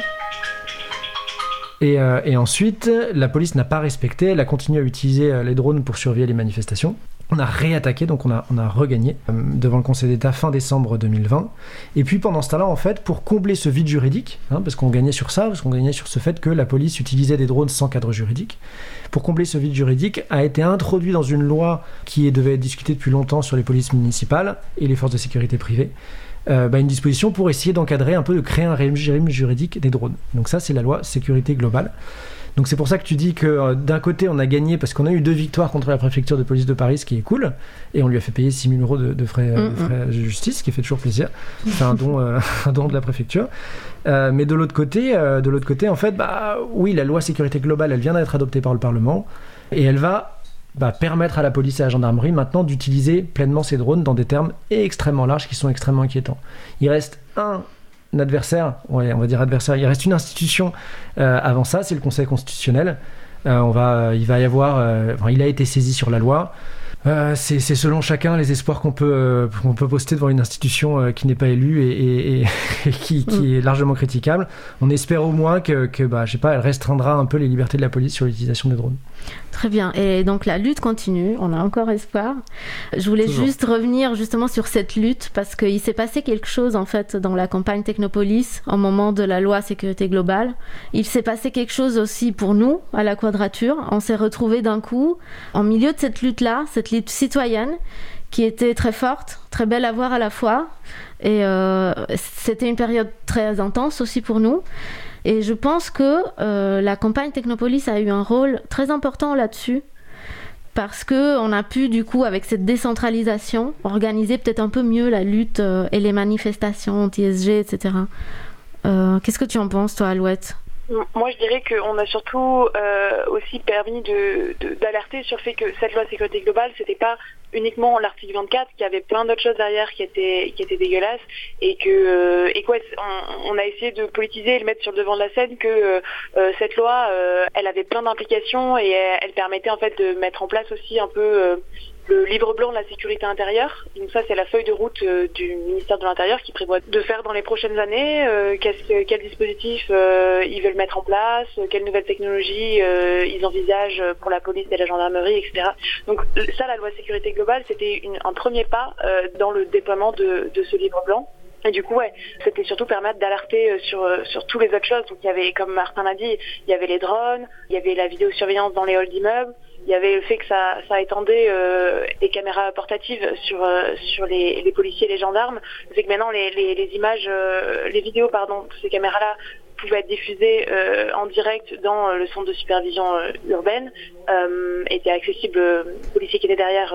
Et, euh, et ensuite, la police n'a pas respecté, elle a continué à utiliser euh, les drones pour surveiller les manifestations. On a réattaqué, donc on a, regagné euh, devant le Conseil d'État fin décembre 2020. Et puis pendant ce temps-là, en fait, pour combler ce vide juridique, hein, parce qu'on gagnait sur ça, parce qu'on gagnait sur ce fait que la police utilisait des drones sans cadre juridique, pour combler ce vide juridique, a été introduit dans une loi qui devait être discutée depuis longtemps sur les polices municipales et les forces de sécurité privées, euh, bah, une disposition pour essayer d'encadrer un peu, de créer un régime juridique des drones. Donc ça, c'est la loi sécurité globale. Donc c'est pour ça que tu dis que euh, d'un côté on a gagné parce qu'on a eu deux victoires contre la préfecture de police de Paris, ce qui est cool, et on lui a fait payer 6 000 euros de, de frais, euh, de Mhm. frais de justice, ce qui fait toujours plaisir. C'est un don, euh, un don de la préfecture. Euh, mais de l'autre côté, euh, de l'autre côté, en fait, bah oui, la loi sécurité globale, elle vient d'être adoptée par le Parlement, et elle va bah, permettre à la police et à la gendarmerie maintenant d'utiliser pleinement ces drones dans des termes extrêmement larges qui sont extrêmement inquiétants. Il reste un adversaire, ouais, on va dire adversaire, il reste une institution euh, avant ça, c'est le Conseil constitutionnel. Euh, on va, il va y avoir, euh, il a été saisi sur la loi. Euh, c'est selon chacun les espoirs qu'on peut, euh, peut poster devant une institution euh, qui n'est pas élue et, et- et- et qui, qui est largement critiquable. On espère au moins que, que bah, je sais pas, elle restreindra un peu les libertés de la police sur l'utilisation des drones. Très bien. Et donc la lutte continue, on a encore espoir. Je voulais Toujours. juste revenir justement sur cette lutte parce qu'il s'est passé quelque chose en fait dans la campagne Technopolis au moment de la loi sécurité globale. Il s'est passé quelque chose aussi pour nous à la quadrature. On s'est retrouvés d'un coup en milieu de cette lutte-là, cette citoyenne qui était très forte, très belle à voir à la fois. Et euh, c'était une période très intense aussi pour nous. Et je pense que euh, la campagne Technopolis a eu un rôle très important là-dessus. Parce qu'on a pu, du coup, avec cette décentralisation, organiser peut-être un peu mieux la lutte euh, et les manifestations anti-SG, etc. Qu'est-ce que tu en penses, toi, Alouette? Moi, je dirais qu'on a surtout euh, aussi permis de, de- d'alerter sur le fait que cette loi sécurité globale, c'était pas uniquement l'article 24, qu'il y avait plein d'autres choses derrière qui étaient qui étaient dégueulasses et que euh, et quoi, on, on a essayé de politiser et le mettre sur le devant de la scène que euh, cette loi, euh, elle avait plein d'implications et elle, elle permettait en fait de mettre en place aussi un peu euh, le livre blanc de la sécurité intérieure. Donc ça, c'est la feuille de route euh, du ministère de l'Intérieur qui prévoit de faire dans les prochaines années. euh, qu'est-ce que- quel dispositif euh, ils veulent mettre en place, euh, quelles nouvelles technologies euh, ils envisagent pour la police et la gendarmerie, etc. Donc ça, la loi sécurité globale, c'était une- un premier pas dans le déploiement de, de ce livre blanc. Et du coup, ouais, c'était surtout permettre d'alerter sur, sur tous les autres choses. Donc il y avait, comme Martin l'a dit, il y avait les drones, il y avait la vidéosurveillance dans les halls d'immeubles, il y avait le fait que ça, ça étendait euh, les caméras portatives sur, euh, sur les, les policiers et les gendarmes. C'est que maintenant les, les, les images, euh, les vidéos, pardon, de ces caméras-là pouvaient être diffusées euh, en direct dans euh, le centre de supervision euh, urbaine, étaient accessibles aux policiers qui étaient derrière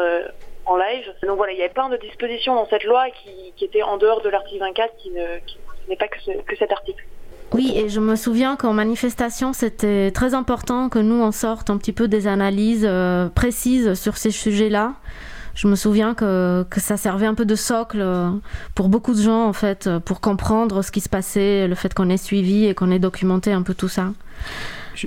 en live. Donc voilà, il y avait plein de dispositions dans cette loi qui, qui étaient en dehors de l'article 24, qui ne n'est pas que, ce- que cet article. Oui, et je me souviens qu'en manifestation, c'était très important que nous, on sorte un petit peu des analyses euh, précises sur ces sujets-là. Je me souviens que, que ça servait un peu de socle euh, pour beaucoup de gens, en fait, euh, pour comprendre ce qui se passait, le fait qu'on ait suivi et qu'on ait documenté un peu tout ça.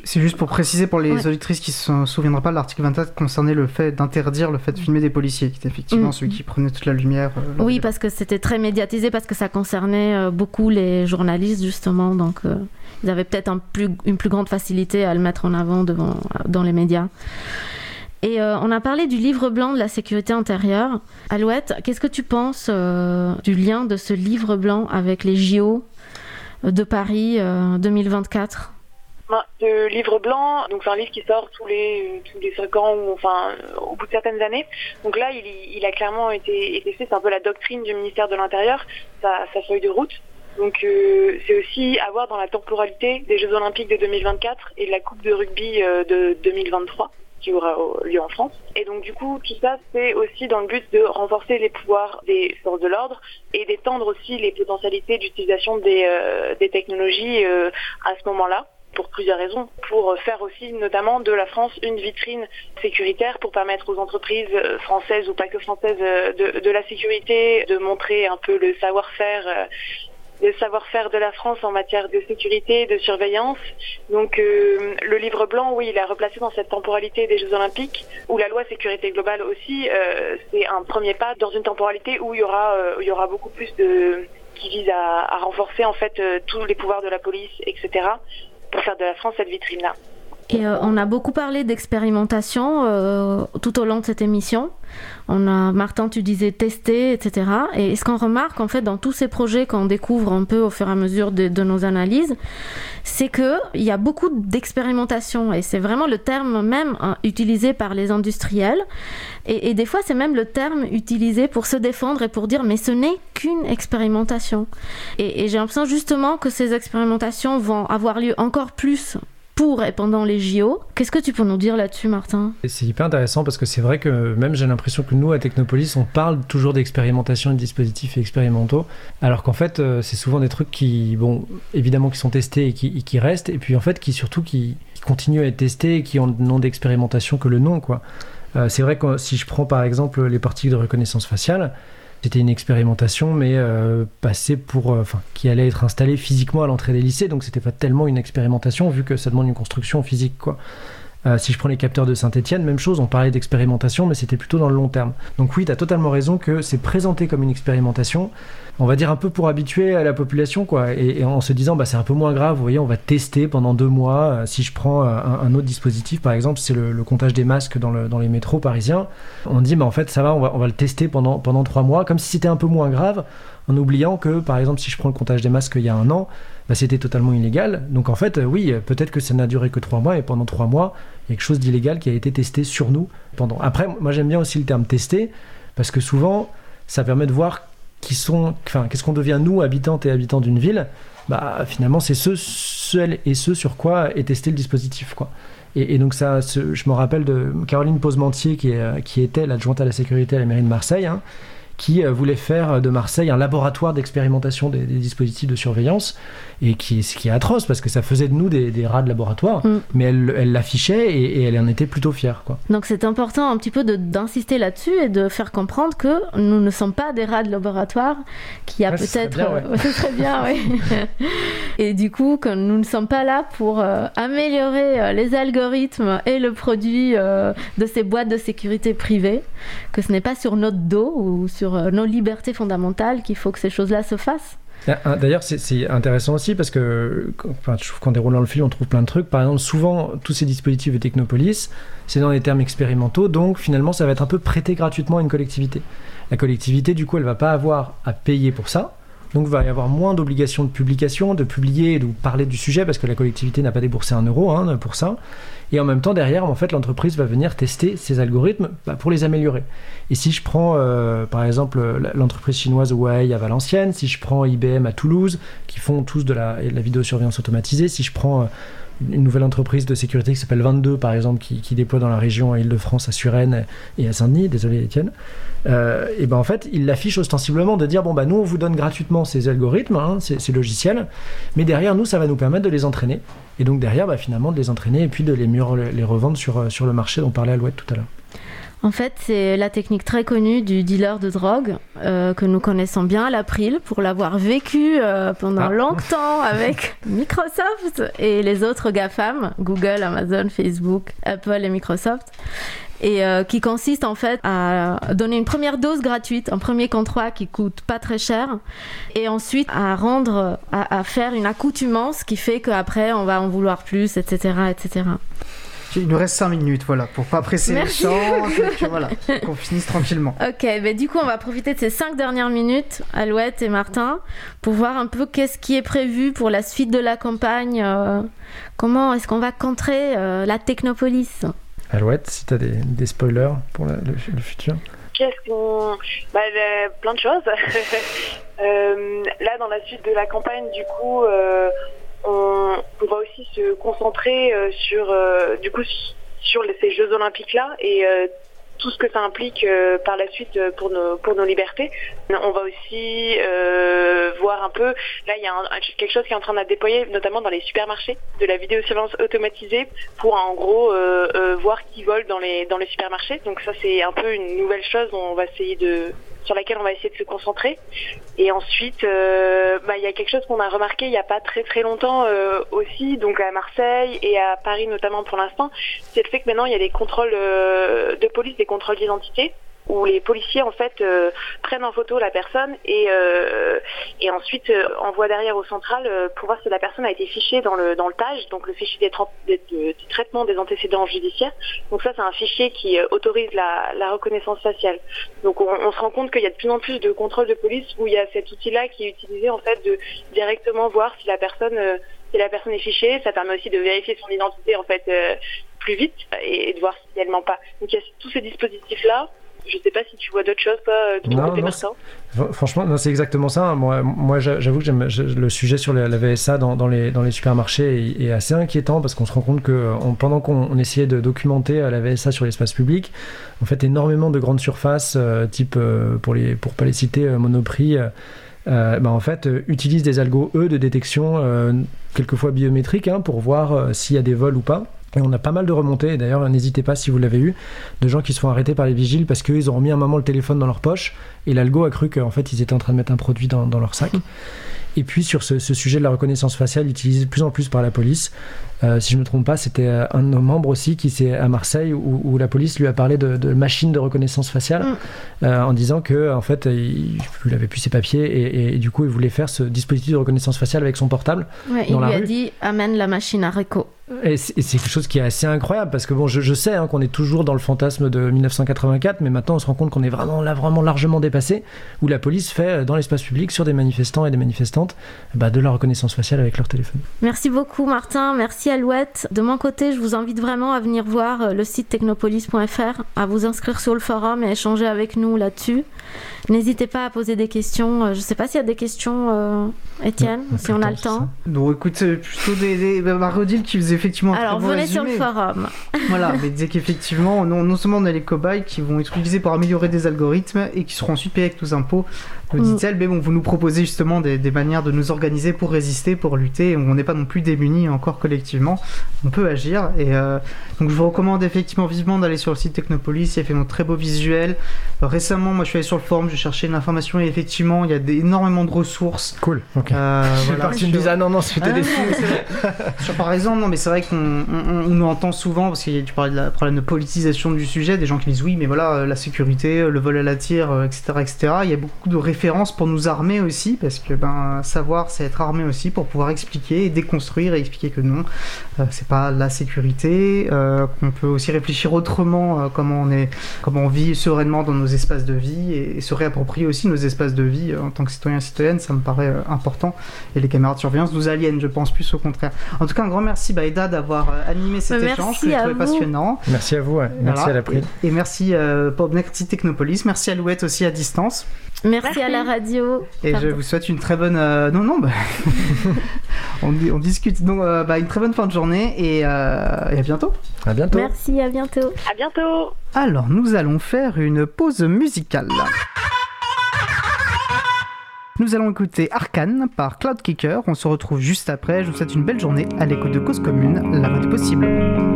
C'est juste pour préciser pour les Ouais. auditrices qui se souviendraient pas, l'article 24 concernait le fait d'interdire le fait de filmer des policiers, qui était effectivement Mm. celui qui prenait toute la lumière. euh, Oui, parce que c'était très médiatisé, parce que ça concernait euh, beaucoup les journalistes, justement. Donc, euh, ils avaient peut-être un plus, une plus grande facilité à le mettre en avant devant, dans les médias. Et on a parlé du livre blanc de la sécurité intérieure. Alouette, qu'est-ce que tu penses du lien de ce livre blanc avec les JO de Paris euh, 2024 Le livre blanc, donc c'est un livre qui sort tous les tous les cinq ans ou enfin au bout de certaines années. Donc là, il, il a clairement été, été fait. C'est un peu la doctrine du ministère de l'Intérieur, sa, sa feuille de route. Donc euh, c'est aussi à voir dans la temporalité des Jeux Olympiques de 2024 et de la Coupe de rugby euh, de 2023 qui aura lieu en France. Et donc du coup, tout ça, c'est aussi dans le but de renforcer les pouvoirs des forces de l'ordre et d'étendre aussi les potentialités d'utilisation des, euh, des technologies euh, à ce moment-là pour plusieurs raisons. Pour faire aussi notamment de la France une vitrine sécuritaire pour permettre aux entreprises euh, françaises ou pas que françaises euh, de, de la sécurité, de montrer un peu le savoir-faire euh, le savoir-faire de la France en matière de sécurité de surveillance. Donc le livre blanc, oui, il est replacé dans cette temporalité des Jeux Olympiques, où la loi sécurité globale aussi, c'est un premier pas dans une temporalité où il y aura, il y aura beaucoup plus de qui vise à, à renforcer en fait tous les pouvoirs de la police, etc. faire de la France cette vitrine-là. Et euh, on a beaucoup parlé d'expérimentation euh, tout au long de cette émission. On a, Martin, tu disais tester, etc. Et ce qu'on remarque en fait dans tous ces projets qu'on découvre un peu au fur et à mesure de, nos analyses, c'est que il y a beaucoup d'expérimentation et c'est vraiment le terme même hein, utilisé par les industriels. Et, et des fois, c'est même le terme utilisé pour se défendre et pour dire mais ce n'est qu'une expérimentation. Et, et j'ai l'impression justement que ces expérimentations vont avoir lieu encore plus pour et pendant les JO. Qu'est-ce que tu peux nous dire là-dessus, Martin? C'est hyper intéressant parce que c'est vrai que même j'ai l'impression que nous à Technopolis on parle toujours d'expérimentation et de dispositifs expérimentaux alors qu'en fait euh, c'est souvent des trucs qui bon évidemment qui sont testés et qui, restent et puis en fait qui surtout qui, continuent à être testés et qui ont non d'expérimentation que le nom quoi. Euh, c'est vrai que si je prends par exemple les particules de reconnaissance faciale c'était une expérimentation, mais euh, passée pour, euh, enfin, qui allait être installée physiquement à l'entrée des lycées, donc c'était pas tellement une expérimentation vu que ça demande une construction physique, quoi. Euh, si je prends les capteurs de Saint-Etienne, même chose, on parlait d'expérimentation, mais c'était plutôt dans le long terme. Donc oui, tu as totalement raison que c'est présenté comme une expérimentation, on va dire un peu pour habituer à la population, quoi, et, en se disant, bah, c'est un peu moins grave, vous voyez, on va tester pendant deux mois. Euh, si je prends euh, un, autre dispositif, par exemple, c'est le, comptage des masques dans les métros parisiens, on dit, bah, en fait, ça va, on va, on va le tester pendant, pendant trois mois, comme si c'était un peu moins grave, en oubliant que, par exemple, si je prends le comptage des masques il y a un an, bah, c'était totalement illégal. Donc en fait, euh, oui, euh, peut-être que ça n'a duré que trois mois, et pendant trois mois, il y a quelque chose d'illégal qui a été testé sur nous pendant. Après, moi j'aime bien aussi le terme tester, parce que souvent, ça permet de voir qui sont, enfin, qu'est-ce qu'on devient nous, habitantes et habitants d'une ville. Bah, finalement, c'est ceux, celles et ceux sur quoi est testé le dispositif, quoi. Et, donc ça, ce- je me rappelle de Caroline Posementier, qui, est, qui était l'adjointe à la sécurité à la mairie de Marseille, hein, qui euh, voulait faire de Marseille un laboratoire d'expérimentation des, des dispositifs de surveillance, et qui, ce qui est atroce, parce que ça faisait de nous des, des rats de laboratoire, Mm. mais elle elle l'affichait et, et elle en était plutôt fière, quoi. Donc c'est important un petit peu d'insister là-dessus et de faire comprendre que nous ne sommes pas des rats de laboratoire, qu'il y a Ouais, serait peut-être... ouais. euh, ce serait bien, oui. et du coup, que nous ne sommes pas là pour euh, améliorer euh, les algorithmes et le produit euh, de ces boîtes de sécurité privées, que ce n'est pas sur notre dos ou sur euh, nos libertés fondamentales qu'il faut que ces choses-là se fassent. Ah, ah, D'ailleurs, c'est- intéressant aussi parce que enfin, je trouve qu'en déroulant le fil, on trouve plein de trucs. Par exemple, souvent, tous ces dispositifs de Technopolis, c'est dans les termes expérimentaux, donc finalement, ça va être un peu prêté gratuitement à une collectivité. La collectivité, du coup, elle va pas avoir à payer pour ça. Donc, il va y avoir moins d'obligations de publication, de publier et de parler du sujet parce que la collectivité n'a pas déboursé un euro hein, pour ça. Et en même temps, derrière, en fait, l'entreprise va venir tester ses algorithmes bah, pour les améliorer. Et si je prends, euh, par exemple, l'entreprise chinoise Huawei à Valenciennes, si je prends IBM à Toulouse, qui font tous de la, de la vidéosurveillance automatisée, si je prends euh, une nouvelle entreprise de sécurité qui s'appelle 22, par exemple, qui, déploie dans la région à Île-de-France, à Suresnes et à Saint-Denis, désolé Étienne, euh, et ben en fait, ils l'affichent ostensiblement de dire bon, bah nous, on vous donne gratuitement ces algorithmes, hein, ces, logiciels, mais derrière, nous, ça va nous permettre de les entraîner. Et donc derrière, bah, finalement, de les entraîner et puis de les mieux les revendre sur, euh, sur le marché dont parlait Alouette tout à l'heure. En fait, c'est la technique très connue du dealer de drogue euh, que nous connaissons bien à l'April pour l'avoir vécu euh, pendant Ah. longtemps avec Microsoft et les autres GAFAM, Google, Amazon, Facebook, Apple et Microsoft. Et euh, qui consiste en fait à donner une première dose gratuite, un premier contrat qui coûte pas très cher, et ensuite à rendre, à, à faire une accoutumance qui fait qu'après on va en vouloir plus, etc., etc. Il nous reste 5 minutes, voilà, pour pas presser Merci. le temps, voilà, qu'on finisse tranquillement. Ok, ben du coup, on va profiter de ces cinq dernières minutes, Alouette et Martin, pour voir un peu qu'est-ce qui est prévu pour la suite de la campagne. euh, comment est-ce qu'on va contrer euh, la technopolis? Alouette, si tu as des, des spoilers pour la- le, le futur. Qu'est-ce qu'on. Bah, euh, plein de choses. Euh, là, dans la suite de la campagne, du coup, euh, on, va aussi se concentrer euh, sur, euh, du coup, sur ces Jeux Olympiques-là et euh, tout ce que ça implique par la suite pour nos, pour nos libertés. On va aussi voir un peu, là il y a un- quelque chose qui est en train d'être déployé, notamment dans les supermarchés, de la vidéosurveillance automatisée pour en gros voir qui vole dans les, dans les supermarchés. Donc ça c'est un peu une nouvelle chose, on va essayer de sur laquelle on va essayer de se concentrer. Et ensuite, euh, bah, il y a quelque chose qu'on a remarqué il n'y a pas très très longtemps euh, aussi, donc à Marseille et à Paris notamment pour l'instant, c'est le fait que maintenant il y a des contrôles euh, de police, des contrôles d'identité où les policiers en fait euh, prennent en photo la personne et euh, et ensuite euh, envoient derrière au central euh, pour voir si la personne a été fichée dans le dans le TAGE, donc le fichier des, tra- des- de- du traitement des antécédents judiciaires. Donc ça c'est un fichier qui euh, autorise la, la reconnaissance faciale. Donc on, on se rend compte qu'il y a de plus en plus de contrôles de police où il y a cet outil-là qui est utilisé en fait de directement voir si la personne euh, si la personne est fichée. Ça permet aussi de vérifier son identité en fait plus vite et, et de voir si elle ment pas. Donc il y a tous ces dispositifs là. Je sais pas si tu vois d'autres choses toi euh, de ton Non, côté non, Martin. Fr- Franchement, non, c'est exactement ça. Moi, moi j'a- j'avoue que j'aime- le sujet sur la, la VSA dans, dans les, dans les supermarchés est, est assez inquiétant parce qu'on se rend compte que euh, on- pendant qu'on on essayait de documenter euh, la VSA sur l'espace public, en fait, énormément de grandes surfaces, euh, type, euh, pour les pour pas les citer, euh, Monoprix, euh, euh, bah, en fait, euh, utilisent des algos, eux, de détection, euh, quelquefois biométriques, hein, pour voir euh, s'il y a des vols ou pas. Et on a pas mal de remontées, et d'ailleurs, n'hésitez pas si vous l'avez eu, de gens qui se font arrêter par les vigiles parce qu'ils ont remis un moment le téléphone dans leur poche. Et l'algo a cru qu'en fait ils étaient en train de mettre un produit dans, dans leur sac. Et puis sur ce, ce sujet de la reconnaissance faciale utilisé de plus en plus par la police, euh, si je ne me trompe pas, c'était euh, un de nos membres aussi qui c'est à Marseille où, où la police lui a parlé de, de machine de reconnaissance faciale euh, en disant que en fait il, il avait plus ses papiers et, et du coup il voulait faire ce dispositif de reconnaissance faciale avec son portable Ouais, il dans lui la a rue. dit amène la machine à Reco. Et c'est quelque chose qui est assez incroyable parce que bon, je, je sais hein, qu'on est toujours dans le fantasme de 1984, mais maintenant on se rend compte qu'on est vraiment là, vraiment largement dépassé, où la police fait dans l'espace public sur des manifestants et des manifestantes bah, de la reconnaissance faciale avec leur téléphone. Merci beaucoup Martin, merci Alouette. De mon côté, je vous invite vraiment à venir voir euh, le site technopolis.fr, à vous inscrire sur le forum et à échanger avec nous là-dessus. N'hésitez pas à poser des questions. Euh, Je ne sais pas s'il y a des questions, euh, Étienne, si on a le temps. Donc écoute, plutôt des, des bah, Marodil qui faisait effectivement un Alors très bon venez sur le forum. Voilà, mais disait qu'effectivement, non, non seulement on a les cobayes qui vont être utilisés pour améliorer des algorithmes et qui seront ensuite payés avec nos impôts, nous Mm. dit-elle, mais bon, vous nous proposez justement des, des manières de nous organiser pour résister, pour lutter, on n'est pas non plus démunis encore collectivement, on peut agir. Et euh, donc je vous recommande effectivement vivement d'aller sur le site Technopolis, il y a fait un très beau visuel. Euh, récemment, moi je suis allé sur le forum, je cherchais une information et effectivement, il y a des- énormément de ressources. Cool, ok. Euh, J'ai voilà, tu me dises, ah non, non, c'était Ah, des non, mais c'est vrai. Sur, par exemple, non, mais c'est vrai qu'on on, on nous entend souvent, parce que tu parlais de la problème de politisation du sujet, des gens qui disent oui, mais voilà, euh, la sécurité, le vol à la tire, etc., etc. Il y a beaucoup de références pour nous armer aussi, parce que ben, savoir, c'est être armé aussi pour pouvoir expliquer et déconstruire et expliquer que non, euh, c'est pas la sécurité, euh, qu'on peut aussi réfléchir autrement, euh, comment, on est, comment on vit sereinement dans nos espaces de vie et, et se réapproprier aussi nos espaces de vie euh, en tant que citoyen et citoyenne, ça me paraît euh, important. Et les caméras de surveillance nous aliènent, je pense, plus au contraire. En tout cas, un grand merci Baïda d'avoir animé cet Merci échange, que j'ai trouvé vous. passionnant. Merci à vous, ouais. merci Voilà. à l'April. Et, et merci euh, pour merci Technopolis, merci à Louette aussi à distance. Merci, à la radio. Et Pardon. je vous souhaite une très bonne. euh, Non, non, bah, on, di- on discute. Donc, euh, bah, une très bonne fin de journée et, euh, et à bientôt. À bientôt. Merci, à bientôt. À bientôt. Alors, nous allons faire une pause musicale. Nous allons écouter Arcane par Cloud Kicker. On se retrouve juste après. Je vous souhaite une belle journée à l'écoute de Cause Commune, la radio possible.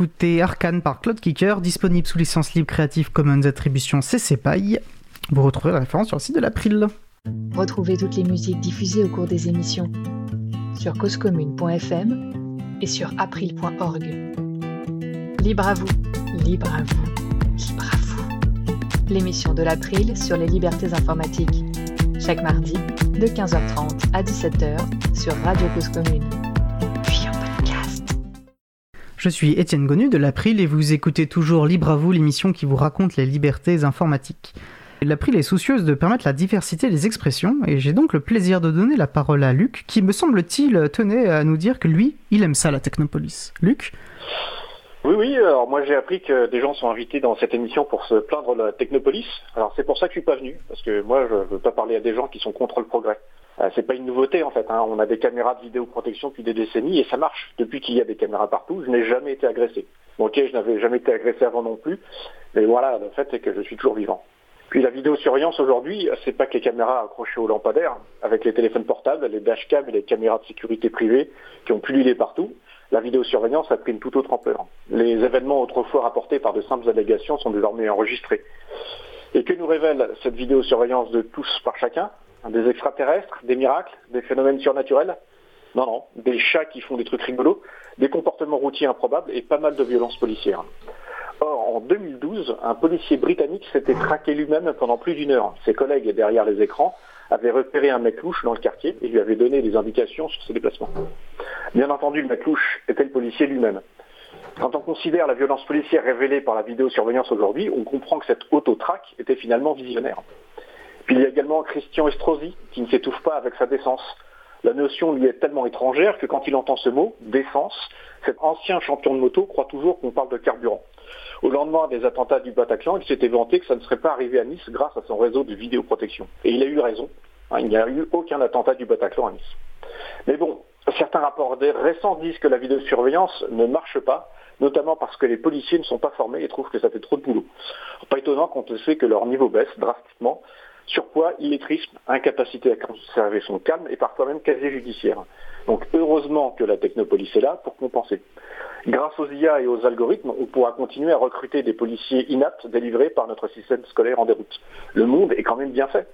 D'écouter Arcane par Claude Kicker, disponible sous licence libre Creative Commons Attribution CC BY. Vous retrouverez la référence sur le site de l'April. Retrouvez toutes les musiques diffusées au cours des émissions sur causecommune.fm et sur april.org. Libre à vous, libre à vous, libre à vous. L'émission de l'April sur les libertés informatiques. Chaque mardi, de 15h30 à 17h sur Radio Cause Commune. Je suis Étienne Gonu de l'April et vous écoutez toujours Libre à vous, l'émission qui vous raconte les libertés informatiques. L'April est soucieuse de permettre la diversité des expressions et j'ai donc le plaisir de donner la parole à Luc qui, me semble-t-il, tenait à nous dire que lui, il aime ça la Technopolis. Luc? Oui, oui, alors moi j'ai appris que des gens sont invités dans cette émission pour se plaindre de la Technopolis. Alors c'est pour ça que je suis pas venu, parce que moi je veux pas parler à des gens qui sont contre le progrès. Euh, c'est pas une nouveauté en fait, hein. on a des caméras de vidéoprotection depuis des décennies et ça marche. Depuis qu'il y a des caméras partout, je n'ai jamais été agressé. Bon ok, je n'avais jamais été agressé avant non plus, mais voilà, le fait c'est que je suis toujours vivant. Puis la vidéosurveillance aujourd'hui, c'est pas que les caméras accrochées aux lampadaires, avec les téléphones portables, les dashcams et les caméras de sécurité privée qui ont pullulé partout la vidéosurveillance a pris une toute autre ampleur. Les événements autrefois rapportés par de simples allégations sont désormais enregistrés. Et que nous révèle cette vidéosurveillance de tous par chacun? Des extraterrestres, des miracles, des phénomènes surnaturels Non, non, des chats qui font des trucs rigolos, des comportements routiers improbables et pas mal de violences policières. Or, en 2012, un policier britannique s'était traqué lui-même pendant plus d'une heure. Ses collègues derrière les écrans avait repéré un mec louche dans le quartier et lui avait donné des indications sur ses déplacements. Bien entendu, le mec louche était le policier lui-même. Quand on considère la violence policière révélée par la vidéosurveillance aujourd'hui, on comprend que cette autotraque était finalement visionnaire. Puis il y a également Christian Estrosi, qui ne s'étouffe pas avec sa décence. La notion lui est tellement étrangère que quand il entend ce mot, décence, cet ancien champion de moto croit toujours qu'on parle de carburant. Au lendemain des attentats du Bataclan, il s'était vanté que ça ne serait pas arrivé à Nice grâce à son réseau de vidéoprotection. Et il a eu raison. Hein, il n'y a eu aucun attentat du Bataclan à Nice. Mais bon, certains rapports récents disent que la vidéosurveillance ne marche pas, notamment parce que les policiers ne sont pas formés et trouvent que ça fait trop de boulot. Pas étonnant quand on sait que leur niveau baisse drastiquement. Surpoids, illettrisme, incapacité à conserver son calme et parfois même quasi judiciaire. Donc heureusement que la technopolice est là pour compenser. Grâce aux IA et aux algorithmes, on pourra continuer à recruter des policiers inaptes délivrés par notre système scolaire en déroute. Le monde est quand même bien fait.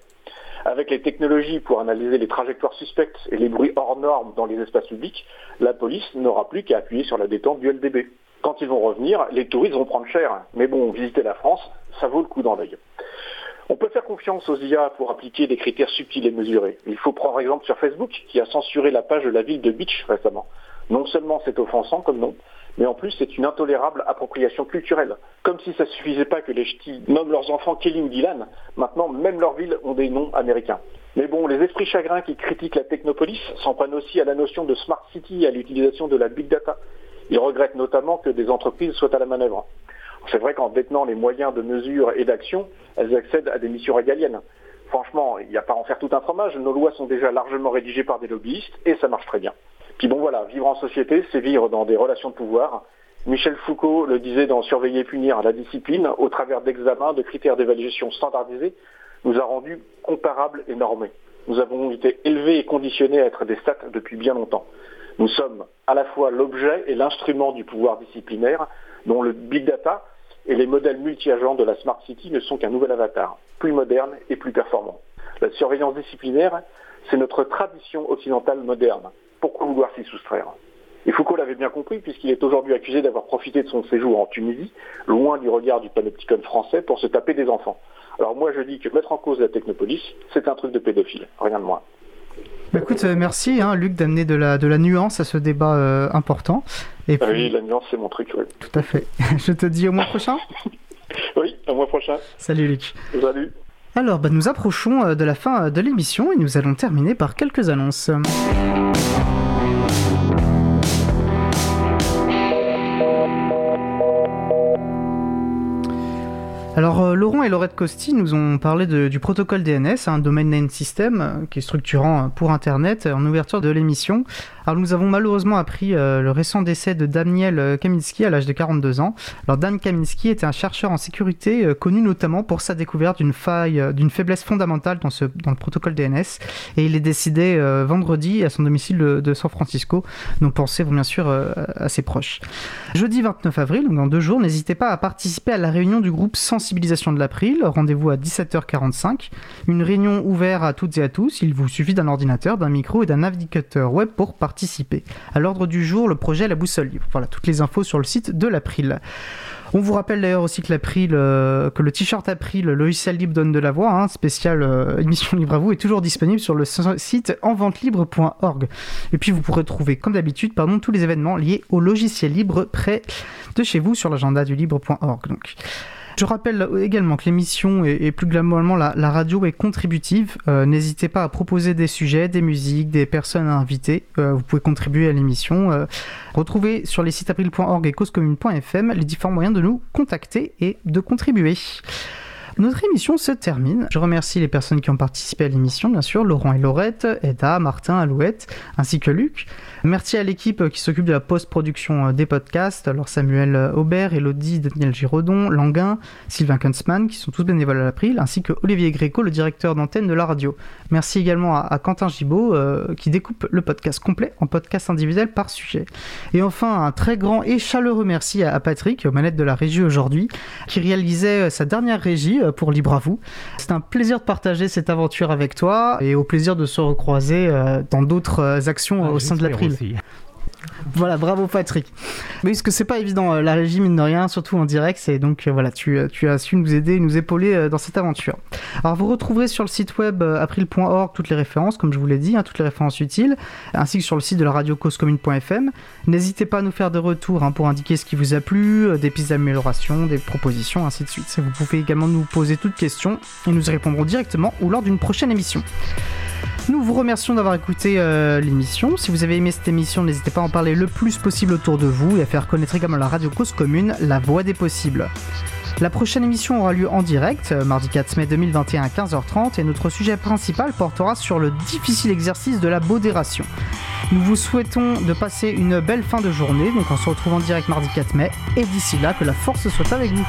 Avec les technologies pour analyser les trajectoires suspectes et les bruits hors normes dans les espaces publics, la police n'aura plus qu'à appuyer sur la détente du LDB. Quand ils vont revenir, les touristes vont prendre cher. Mais bon, visiter la France, ça vaut le coup d'en l'œil. On peut faire confiance aux IA pour appliquer des critères subtils et mesurés. Il faut prendre exemple sur Facebook, qui a censuré la page de la ville de Beach récemment. Non seulement c'est offensant comme nom, mais en plus c'est une intolérable appropriation culturelle. Comme si ça suffisait pas que les ch'tis nomment leurs enfants Kelly ou Dylan, maintenant même leurs villes ont des noms américains. Mais bon, les esprits chagrins qui critiquent la technopolis s'en aussi à la notion de smart city et à l'utilisation de la big data. Ils regrettent notamment que des entreprises soient à la manœuvre. C'est vrai qu'en détenant les moyens de mesure et d'action, elles accèdent à des missions régaliennes. Franchement, il n'y a pas à en faire tout un fromage, nos lois sont déjà largement rédigées par des lobbyistes et ça marche très bien. Puis bon voilà, vivre en société, c'est vivre dans des relations de pouvoir. Michel Foucault le disait dans Surveiller et punir, la discipline, au travers d'examens, de critères d'évaluation standardisés, nous a rendus comparables et normés. Nous avons été élevés et conditionnés à être des stats depuis bien longtemps. Nous sommes à la fois l'objet et l'instrument du pouvoir disciplinaire, dont le big data et les modèles multi-agents de la Smart City ne sont qu'un nouvel avatar, plus moderne et plus performant. La surveillance disciplinaire, c'est notre tradition occidentale moderne. Pourquoi vouloir s'y soustraire? Et Foucault l'avait bien compris puisqu'il est aujourd'hui accusé d'avoir profité de son séjour en Tunisie, loin du regard du panopticon français, pour se taper des enfants. Alors moi je dis que mettre en cause la technopolis, c'est un truc de pédophile, rien de moins. Bah écoute, euh, merci hein, Luc d'amener de la, de la nuance à ce débat euh, important. Et ah Oui, la nuance c'est mon truc, oui. Tout à fait. Je te dis au mois prochain Oui, au mois prochain. Salut Luc. Salut. Alors, bah, nous approchons euh, de la fin de l'émission et nous allons terminer par quelques annonces. Alors euh, Laurent et Laurette Costi nous ont parlé du protocole DNS, un Domain Name System, euh, qui est structurant euh, pour Internet, en ouverture de l'émission. Alors nous avons malheureusement appris euh, le récent décès de Daniel euh, Kaminski à l'âge de 42 ans. Alors Dan Kaminski était un chercheur en sécurité euh, connu notamment pour sa découverte d'une faille, d'une faiblesse fondamentale dans, ce, dans le protocole DNS. Et il est décédé vendredi à son domicile de, San Francisco. Nos pensées vont bien sûr à ses proches. Jeudi 29 avril, donc dans deux jours, n'hésitez pas à participer à la réunion du groupe Sensibilisation de l'April. Rendez-vous à 17h45. Une réunion ouverte à toutes et à tous. Il vous suffit d'un ordinateur, d'un micro et d'un navigateur web pour participer. À l'ordre du jour, le projet La Boussole Libre. Voilà, toutes les infos sur le site de l'April. On vous rappelle d'ailleurs aussi que l'April, euh, que le t-shirt April, le logiciel libre donne de la voix, hein, spécial euh, émission libre à vous, est toujours disponible sur le site enventelibre.org. Et puis vous pourrez trouver, comme d'habitude, pardon, tous les événements liés au logiciel libre près de chez vous sur l'agenda du libre.org. Donc. Je rappelle également que l'émission et, plus globalement la, la radio est contributive. Euh, N'hésitez pas à proposer des sujets, des musiques, des personnes à inviter. Euh, vous pouvez contribuer à l'émission. Euh, retrouvez sur les sites april.org et causecommune.fm les différents moyens de nous contacter et de contribuer. Notre émission se termine. Je remercie les personnes qui ont participé à l'émission, bien sûr, Laurent et Laurette, Eda, Martin, Alouette, ainsi que Luc. Merci à l'équipe qui s'occupe de la post-production des podcasts, alors Samuel Aubert, Elodie, Daniel Giraudon, Languin, Sylvain Kunzmann, qui sont tous bénévoles à l'April, ainsi que Olivier Gréco, le directeur d'antenne de la radio. Merci également à, à Quentin Gibaud, euh, qui découpe le podcast complet en podcast individuel par sujet. Et enfin, un très grand et chaleureux merci à, à Patrick, aux manettes de la régie aujourd'hui, qui réalisait sa dernière régie pour Libre à vous. C'est un plaisir de partager cette aventure avec toi et au plaisir de se recroiser euh, dans d'autres actions Ah, au sein de l'April. Voilà, bravo Patrick. Mais parce que c'est pas évident, euh, la régie mine de rien, surtout en direct, c'est donc euh, voilà, tu, euh, tu as su nous aider, nous épauler dans cette aventure. Alors vous retrouverez sur le site web april.org toutes les références, comme je vous l'ai dit, hein, toutes les références utiles, ainsi que sur le site de la radio causecommune.fm. N'hésitez pas à nous faire des retours hein, pour indiquer ce qui vous a plu, des pistes d'amélioration, des propositions, ainsi de suite. Vous pouvez également nous poser toutes questions et nous y répondrons directement ou lors d'une prochaine émission. Nous vous remercions d'avoir écouté euh, l'émission. Si vous avez aimé cette émission, n'hésitez pas à en parler le plus possible autour de vous et à faire connaître également la radio cause commune, la voix des possibles. La prochaine émission aura lieu en direct, euh, mardi 4 mai 2021 à 15h30, et notre sujet principal portera sur le difficile exercice de la modération. Nous vous souhaitons de passer une belle fin de journée, donc on se retrouve en direct mardi 4 mai, et d'ici là, que la force soit avec vous.